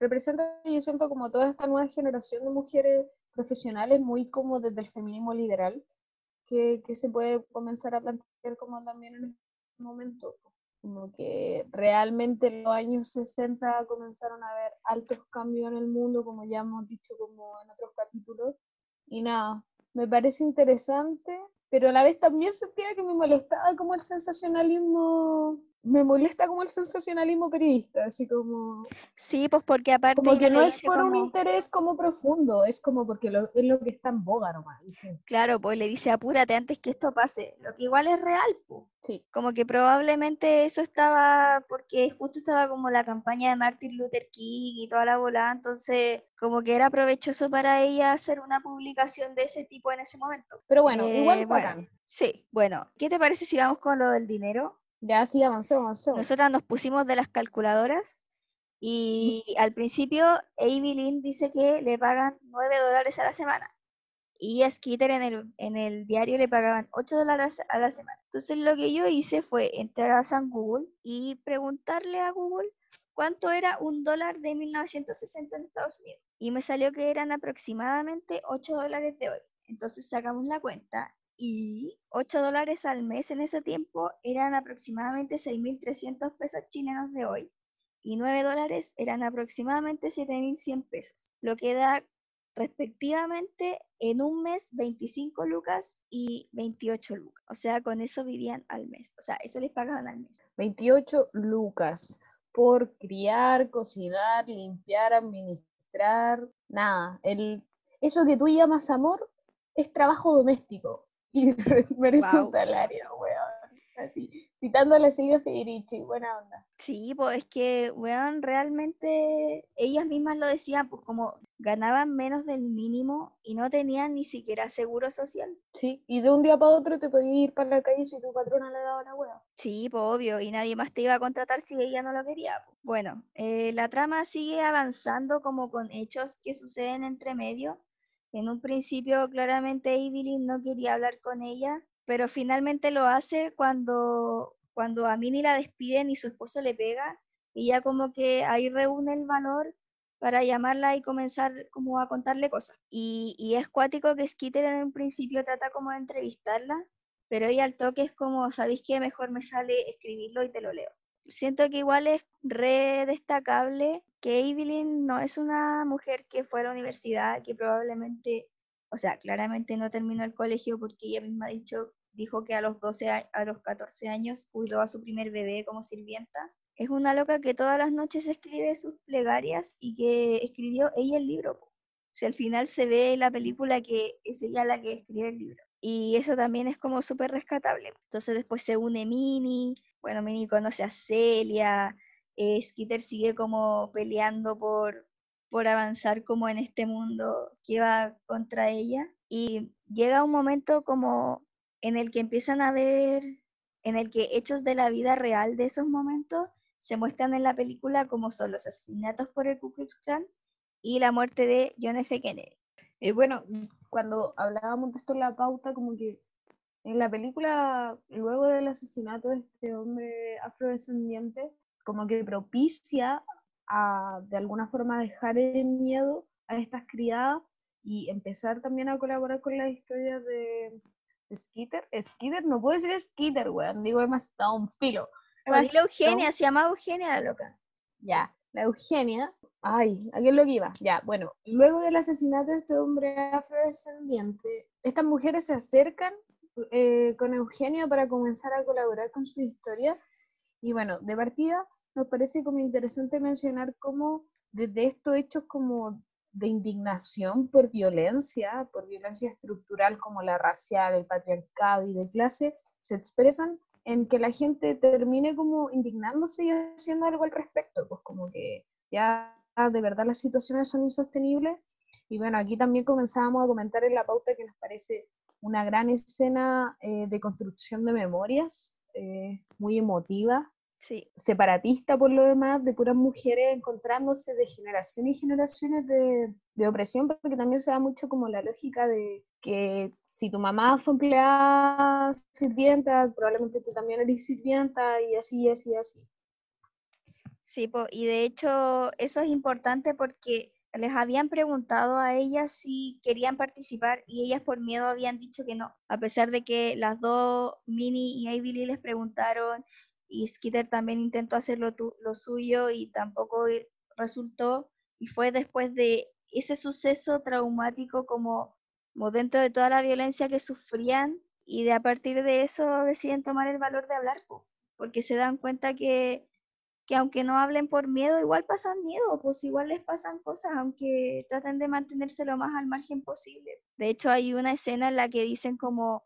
[SPEAKER 1] Representa yo siento como toda esta nueva generación de mujeres profesionales muy como desde el feminismo liberal que, que se puede comenzar a plantear como también en este momento como que realmente en los años 60 comenzaron a haber altos cambios en el mundo, como ya hemos dicho como en otros capítulos. Y nada, me parece interesante, pero a la vez también sentía que me molestaba como el sensacionalismo me molesta como el sensacionalismo periodista, así como...
[SPEAKER 2] Sí, pues porque aparte...
[SPEAKER 1] Como que no es por un interés como profundo, es como porque es lo que está en boga nomás.
[SPEAKER 2] Claro, pues le dice apúrate antes que esto pase, lo que igual es real, pues.
[SPEAKER 1] Sí.
[SPEAKER 2] Como que probablemente eso estaba porque justo estaba como la campaña de Martin Luther King y toda la bola, entonces como que era provechoso para ella hacer una publicación de ese tipo en ese momento.
[SPEAKER 1] Pero bueno, igual eh,
[SPEAKER 2] Sí, bueno, ¿qué te parece si vamos con lo del dinero?
[SPEAKER 1] Ya sí, avanzó, avanzó.
[SPEAKER 2] Nosotras nos pusimos de las calculadoras y al principio Evelyn dice que le pagan 9 dólares a la semana y a Skitter en el, en el diario le pagaban 8 dólares a la semana. Entonces lo que yo hice fue entrar a San Google y preguntarle a Google cuánto era un dólar de 1960 en Estados Unidos. Y me salió que eran aproximadamente 8 dólares de hoy. Entonces sacamos la cuenta y 8 dólares al mes en ese tiempo eran aproximadamente 6.300 pesos chilenos de hoy y 9 dólares eran aproximadamente 7.100 pesos, lo que da respectivamente en un mes 25 lucas y 28 lucas. O sea, con eso vivían al mes. O sea, eso les pagaban al mes.
[SPEAKER 1] 28 lucas por criar, cocinar, limpiar, administrar, nada. El, eso que tú llamas amor es trabajo doméstico y [laughs] merece un salario, weón. Así, citando a la Silvia Federici, buena onda.
[SPEAKER 2] Sí, pues es que, weón, realmente ellas mismas lo decían, pues como ganaban menos del mínimo y no tenían ni siquiera seguro social.
[SPEAKER 1] Sí, y de un día para otro te podías ir para la calle si tu patrona le daba la weón.
[SPEAKER 2] Sí, pues obvio, y nadie más te iba a contratar si ella no lo quería. Pues. Bueno, eh, la trama sigue avanzando como con hechos que suceden entre medio en un principio, claramente Evelyn no quería hablar con ella, pero finalmente lo hace cuando, cuando a Minnie la despiden y su esposo le pega. Y ya como que ahí reúne el valor para llamarla y comenzar como a contarle cosas. Y, y es cuático que Skitter en un principio trata como de entrevistarla, pero ella al toque es como, ¿sabéis qué? Mejor me sale escribirlo y te lo leo siento que igual es re destacable que Evelyn no es una mujer que fue a la universidad, que probablemente, o sea, claramente no terminó el colegio porque ella misma ha dicho, dijo que a los 12, a los 14 años cuidó a su primer bebé como sirvienta. Es una loca que todas las noches escribe sus plegarias y que escribió ella el libro. O sea, al final se ve en la película que es ella la que escribe el libro. Y eso también es como súper rescatable. Entonces después se une Minnie, bueno, Minnie conoce a Celia, eh, Skitter sigue como peleando por, por avanzar como en este mundo que va contra ella. Y llega un momento como en el que empiezan a ver, en el que hechos de la vida real de esos momentos se muestran en la película como son los asesinatos por el Ku Klux Klan y la muerte de John F. Kennedy.
[SPEAKER 1] Y bueno, cuando hablábamos de esto en la pauta, como que en la película, luego del asesinato de este hombre afrodescendiente, como que propicia a, de alguna forma, dejar el miedo a estas criadas y empezar también a colaborar con la historia de, Skitter. Skitter, no puede ser Skitter, weón, digo, más, un filo.
[SPEAKER 2] la Eugenia, se llama Eugenia la loca.
[SPEAKER 1] Ya, la Eugenia, ay, ¿a qué es lo que iba? Ya, bueno, luego del asesinato de este hombre afrodescendiente, estas mujeres se acercan eh, con Eugenio para comenzar a colaborar con su historia. Y bueno, de partida nos parece como interesante mencionar cómo desde estos hechos como de indignación por violencia, por violencia estructural como la racial, el patriarcado y de clase, se expresan en que la gente termine como indignándose y haciendo algo al respecto, pues como que ya de verdad las situaciones son insostenibles. Y bueno, aquí también comenzábamos a comentar en la pauta que nos parece una gran escena eh, de construcción de memorias, eh, muy emotiva,
[SPEAKER 2] sí.
[SPEAKER 1] separatista por lo demás, de puras mujeres encontrándose de generación y generaciones de, de, opresión, porque también se da mucho como la lógica de que si tu mamá fue empleada sirvienta, probablemente tú también eres sirvienta y así, y así, y así.
[SPEAKER 2] Sí, y de hecho eso es importante porque les habían preguntado a ellas si querían participar y ellas por miedo habían dicho que no, a pesar de que las dos, Minnie y Ivy les preguntaron y Skeeter también intentó hacer lo, lo suyo y tampoco resultó. Y fue después de ese suceso traumático como, como dentro de toda la violencia que sufrían y de a partir de eso deciden tomar el valor de hablar, porque se dan cuenta que, que aunque no hablen por miedo, igual pasan miedo, pues igual les pasan cosas, aunque traten de mantenerse lo más al margen posible. De hecho, hay una escena en la que dicen como,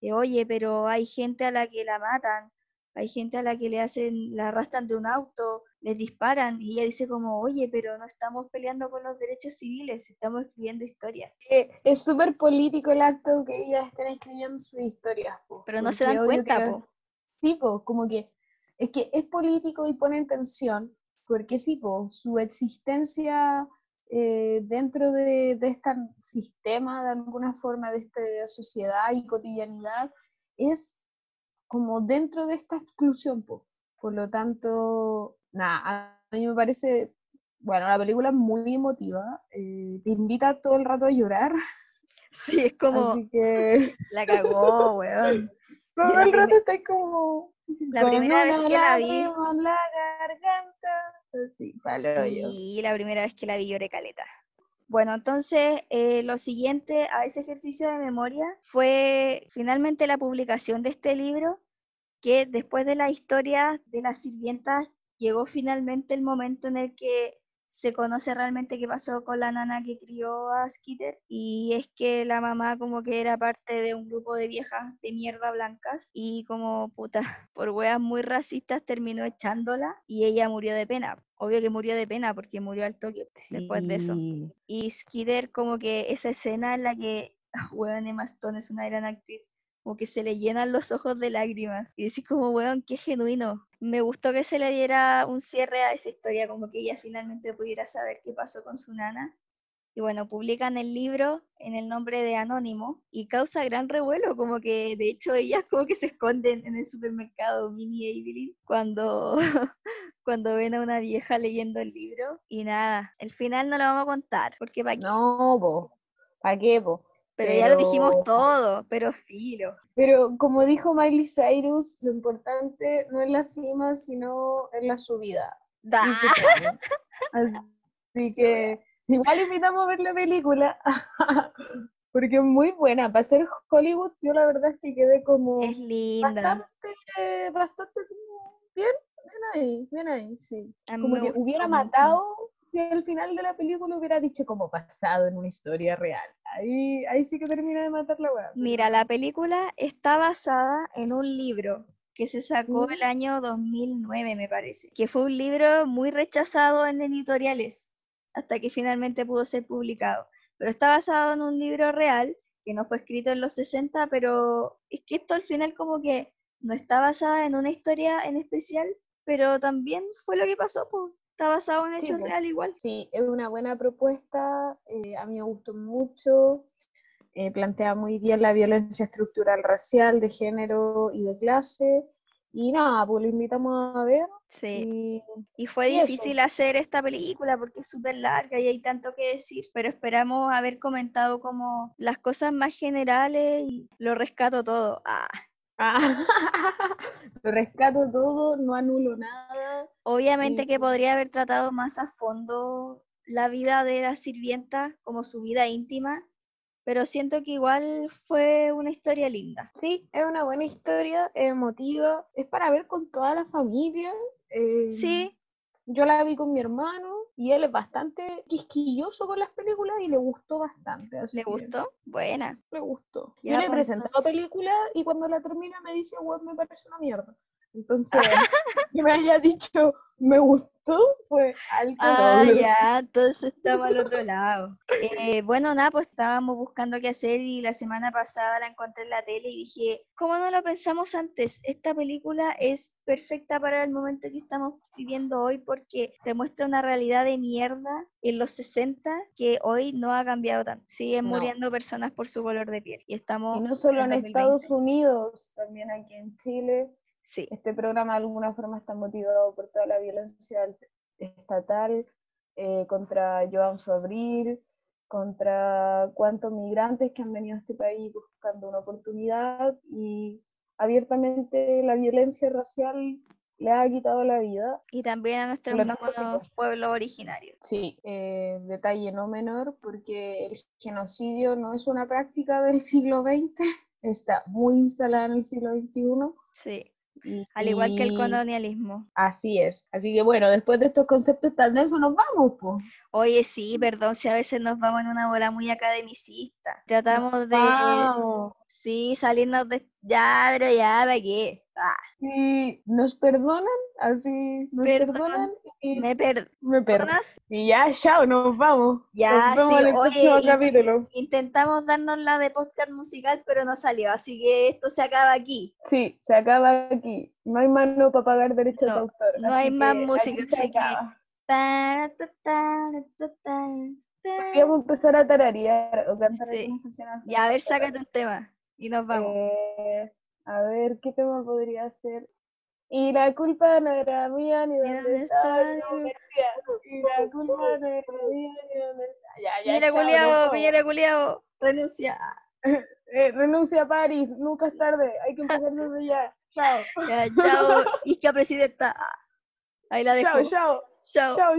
[SPEAKER 2] oye, pero hay gente a la que la matan, hay gente a la que le hacen, la arrastran de un auto, les disparan y ella dice como, oye, pero no estamos peleando con los derechos civiles, estamos escribiendo historias.
[SPEAKER 1] es súper político el acto que ellas están escribiendo sus historias.
[SPEAKER 2] pero no se dan cuenta,
[SPEAKER 1] Sí, pues, como que es que es político y pone en tensión, porque sí, pues, su existencia eh, dentro de, de este sistema, de alguna forma, de esta sociedad y cotidianidad, es como dentro de esta exclusión. pues. Por lo tanto, nada, a mí me parece, bueno, la película es muy emotiva, eh, te invita todo el rato a llorar. [laughs]
[SPEAKER 2] Sí, es como.
[SPEAKER 1] Así que. [laughs]
[SPEAKER 2] La cagó, weón. [laughs]
[SPEAKER 1] Todo el rato está como.
[SPEAKER 2] La primera vez que la vi.
[SPEAKER 1] la garganta.
[SPEAKER 2] Sí, sí, la primera vez que la vi lloré caleta. Bueno, entonces eh, lo siguiente a ese ejercicio de memoria fue finalmente la publicación de este libro, que después de la historia de las sirvientas llegó finalmente el momento en el que se conoce realmente qué pasó con la nana que crió a Skeeter y es que la mamá como que era parte de un grupo de viejas de mierda blancas y como puta, [laughs] por weas muy racistas terminó echándola y ella murió de pena. Obvio que murió de pena porque murió al toque después de eso. Y Skeeter como que esa escena en la que, [laughs] weón, Emma Stone es una gran actriz, como que se le llenan los ojos de lágrimas y decís como, weón, qué genuino. Me gustó que se le diera un cierre a esa historia, como que ella finalmente pudiera saber qué pasó con su nana. Y bueno, publican el libro en el nombre de Anónimo y causa gran revuelo, como que de hecho ellas como que se esconden en el supermercado Mini Evelyn cuando, [laughs] cuando ven a una vieja leyendo el libro. Y nada, el final no lo vamos a contar, porque para
[SPEAKER 1] No, ¿para qué, po?
[SPEAKER 2] Pero, ya lo dijimos todo, pero filo.
[SPEAKER 1] Pero como dijo Miley Cyrus, lo importante no es la cima, sino en la subida.
[SPEAKER 2] Da.
[SPEAKER 1] Así que igual invitamos a ver la película, [laughs] porque es muy buena. Para ser Hollywood, yo la verdad es que quedé como...
[SPEAKER 2] Es linda.
[SPEAKER 1] Bastante, bastante bien, bien ahí, bien ahí, sí. Como que hubiera matado si al final de la película hubiera dicho como pasado en una historia real. Ahí, ahí sí que termina de matar la weá.
[SPEAKER 2] Mira, la película está basada en un libro que se sacó el año 2009, me parece, que fue un libro muy rechazado en editoriales hasta que finalmente pudo ser publicado. Pero está basado en un libro real que no fue escrito en los 60, pero es que esto al final como que no está basada en una historia en especial, pero también fue lo que pasó, pues está basado en hechos real igual.
[SPEAKER 1] Sí, es una buena propuesta, eh, a mí me gustó mucho, eh, plantea muy bien la violencia estructural racial, de género y de clase, y nada, pues lo invitamos a ver.
[SPEAKER 2] Sí, y, fue difícil hacer esta película porque es súper larga y hay tanto que decir, pero esperamos haber comentado como las cosas más generales y lo rescato todo. Ah.
[SPEAKER 1] Ah, [laughs] lo rescato todo, no anulo nada.
[SPEAKER 2] Obviamente que podría haber tratado más a fondo la vida de la sirvienta como su vida íntima, pero siento que igual fue una historia linda.
[SPEAKER 1] Sí, es una buena historia, emotiva, es para ver con toda la familia.
[SPEAKER 2] Eh, sí.
[SPEAKER 1] Yo la vi con mi hermano y él es bastante quisquilloso con las películas y le gustó bastante.
[SPEAKER 2] ¿Le gustó? Buena.
[SPEAKER 1] Le gustó. Yo le presenté la película y cuando la termina me dice, web me parece una mierda. Entonces, que me haya dicho, me gustó, fue algo.
[SPEAKER 2] Ah, ya, entonces estamos al otro lado. Eh, bueno, nada, pues estábamos buscando qué hacer y la semana pasada la encontré en la tele y dije, ¿cómo no lo pensamos antes? Esta película es perfecta para el momento que estamos viviendo hoy porque te muestra una realidad de mierda en los 60 que hoy no ha cambiado tanto. Siguen muriendo personas por su color de piel. Y estamos.
[SPEAKER 1] Y no solo en, en Estados Unidos, también aquí en Chile
[SPEAKER 2] Sí.
[SPEAKER 1] Este programa de alguna forma está motivado por toda la violencia estatal eh, contra Joan Fabril, contra cuántos migrantes que han venido a este país buscando una oportunidad y abiertamente la violencia racial le ha quitado la vida.
[SPEAKER 2] Y también a nuestros
[SPEAKER 1] Por lo tanto, sí,
[SPEAKER 2] mismos
[SPEAKER 1] pues.
[SPEAKER 2] pueblos originarios.
[SPEAKER 1] Sí, eh, detalle no menor, porque el genocidio no es una práctica del siglo XX, [laughs] está muy instalada en el siglo XXI.
[SPEAKER 2] Sí.
[SPEAKER 1] Y-
[SPEAKER 2] Al igual que el colonialismo.
[SPEAKER 1] Así es. Así que bueno, después de estos conceptos tan densos nos vamos, pues.
[SPEAKER 2] Oye, sí, perdón si a veces nos vamos en una bola muy academicista. Tratamos de,
[SPEAKER 1] Vamos.
[SPEAKER 2] Sí, salirnos de... Ya, pero ya, ¿para qué? Ah,
[SPEAKER 1] Y nos perdonan, así, nos
[SPEAKER 2] Perdonan.
[SPEAKER 1] perdonan y
[SPEAKER 2] ¿Me perdonas?
[SPEAKER 1] me. Y ya, chao, nos vamos.
[SPEAKER 2] Ya,
[SPEAKER 1] nos vemos
[SPEAKER 2] sí,
[SPEAKER 1] en el
[SPEAKER 2] oye,
[SPEAKER 1] próximo capítulo.
[SPEAKER 2] Intentamos darnos la de podcast musical, pero no salió, así que esto se acaba aquí.
[SPEAKER 1] Sí, se acaba aquí. No hay mano para pagar derechos
[SPEAKER 2] No,
[SPEAKER 1] de autor.
[SPEAKER 2] no hay más
[SPEAKER 1] que
[SPEAKER 2] música,
[SPEAKER 1] se
[SPEAKER 2] así que-
[SPEAKER 1] acaba.
[SPEAKER 2] Ta.
[SPEAKER 1] Podríamos empezar a tararear o cantar
[SPEAKER 2] Sí.
[SPEAKER 1] canciones.
[SPEAKER 2] A ver, sácate un tema y nos vamos.
[SPEAKER 1] Eh, a ver, ¿qué tema podría ser? Y la culpa no era mía ni dónde era. Y la culpa no era mía ni dónde estaba. Ya, nos
[SPEAKER 2] culiao. Piñera culiao, renuncia. [laughs]
[SPEAKER 1] Eh, renuncia a París, nunca es tarde, hay que empezar desde ya. Chao.
[SPEAKER 2] Ya, chao, [laughs] Isca presidenta. Ahí la dejo.
[SPEAKER 1] Chao, chao,
[SPEAKER 2] Chao.
[SPEAKER 1] chao.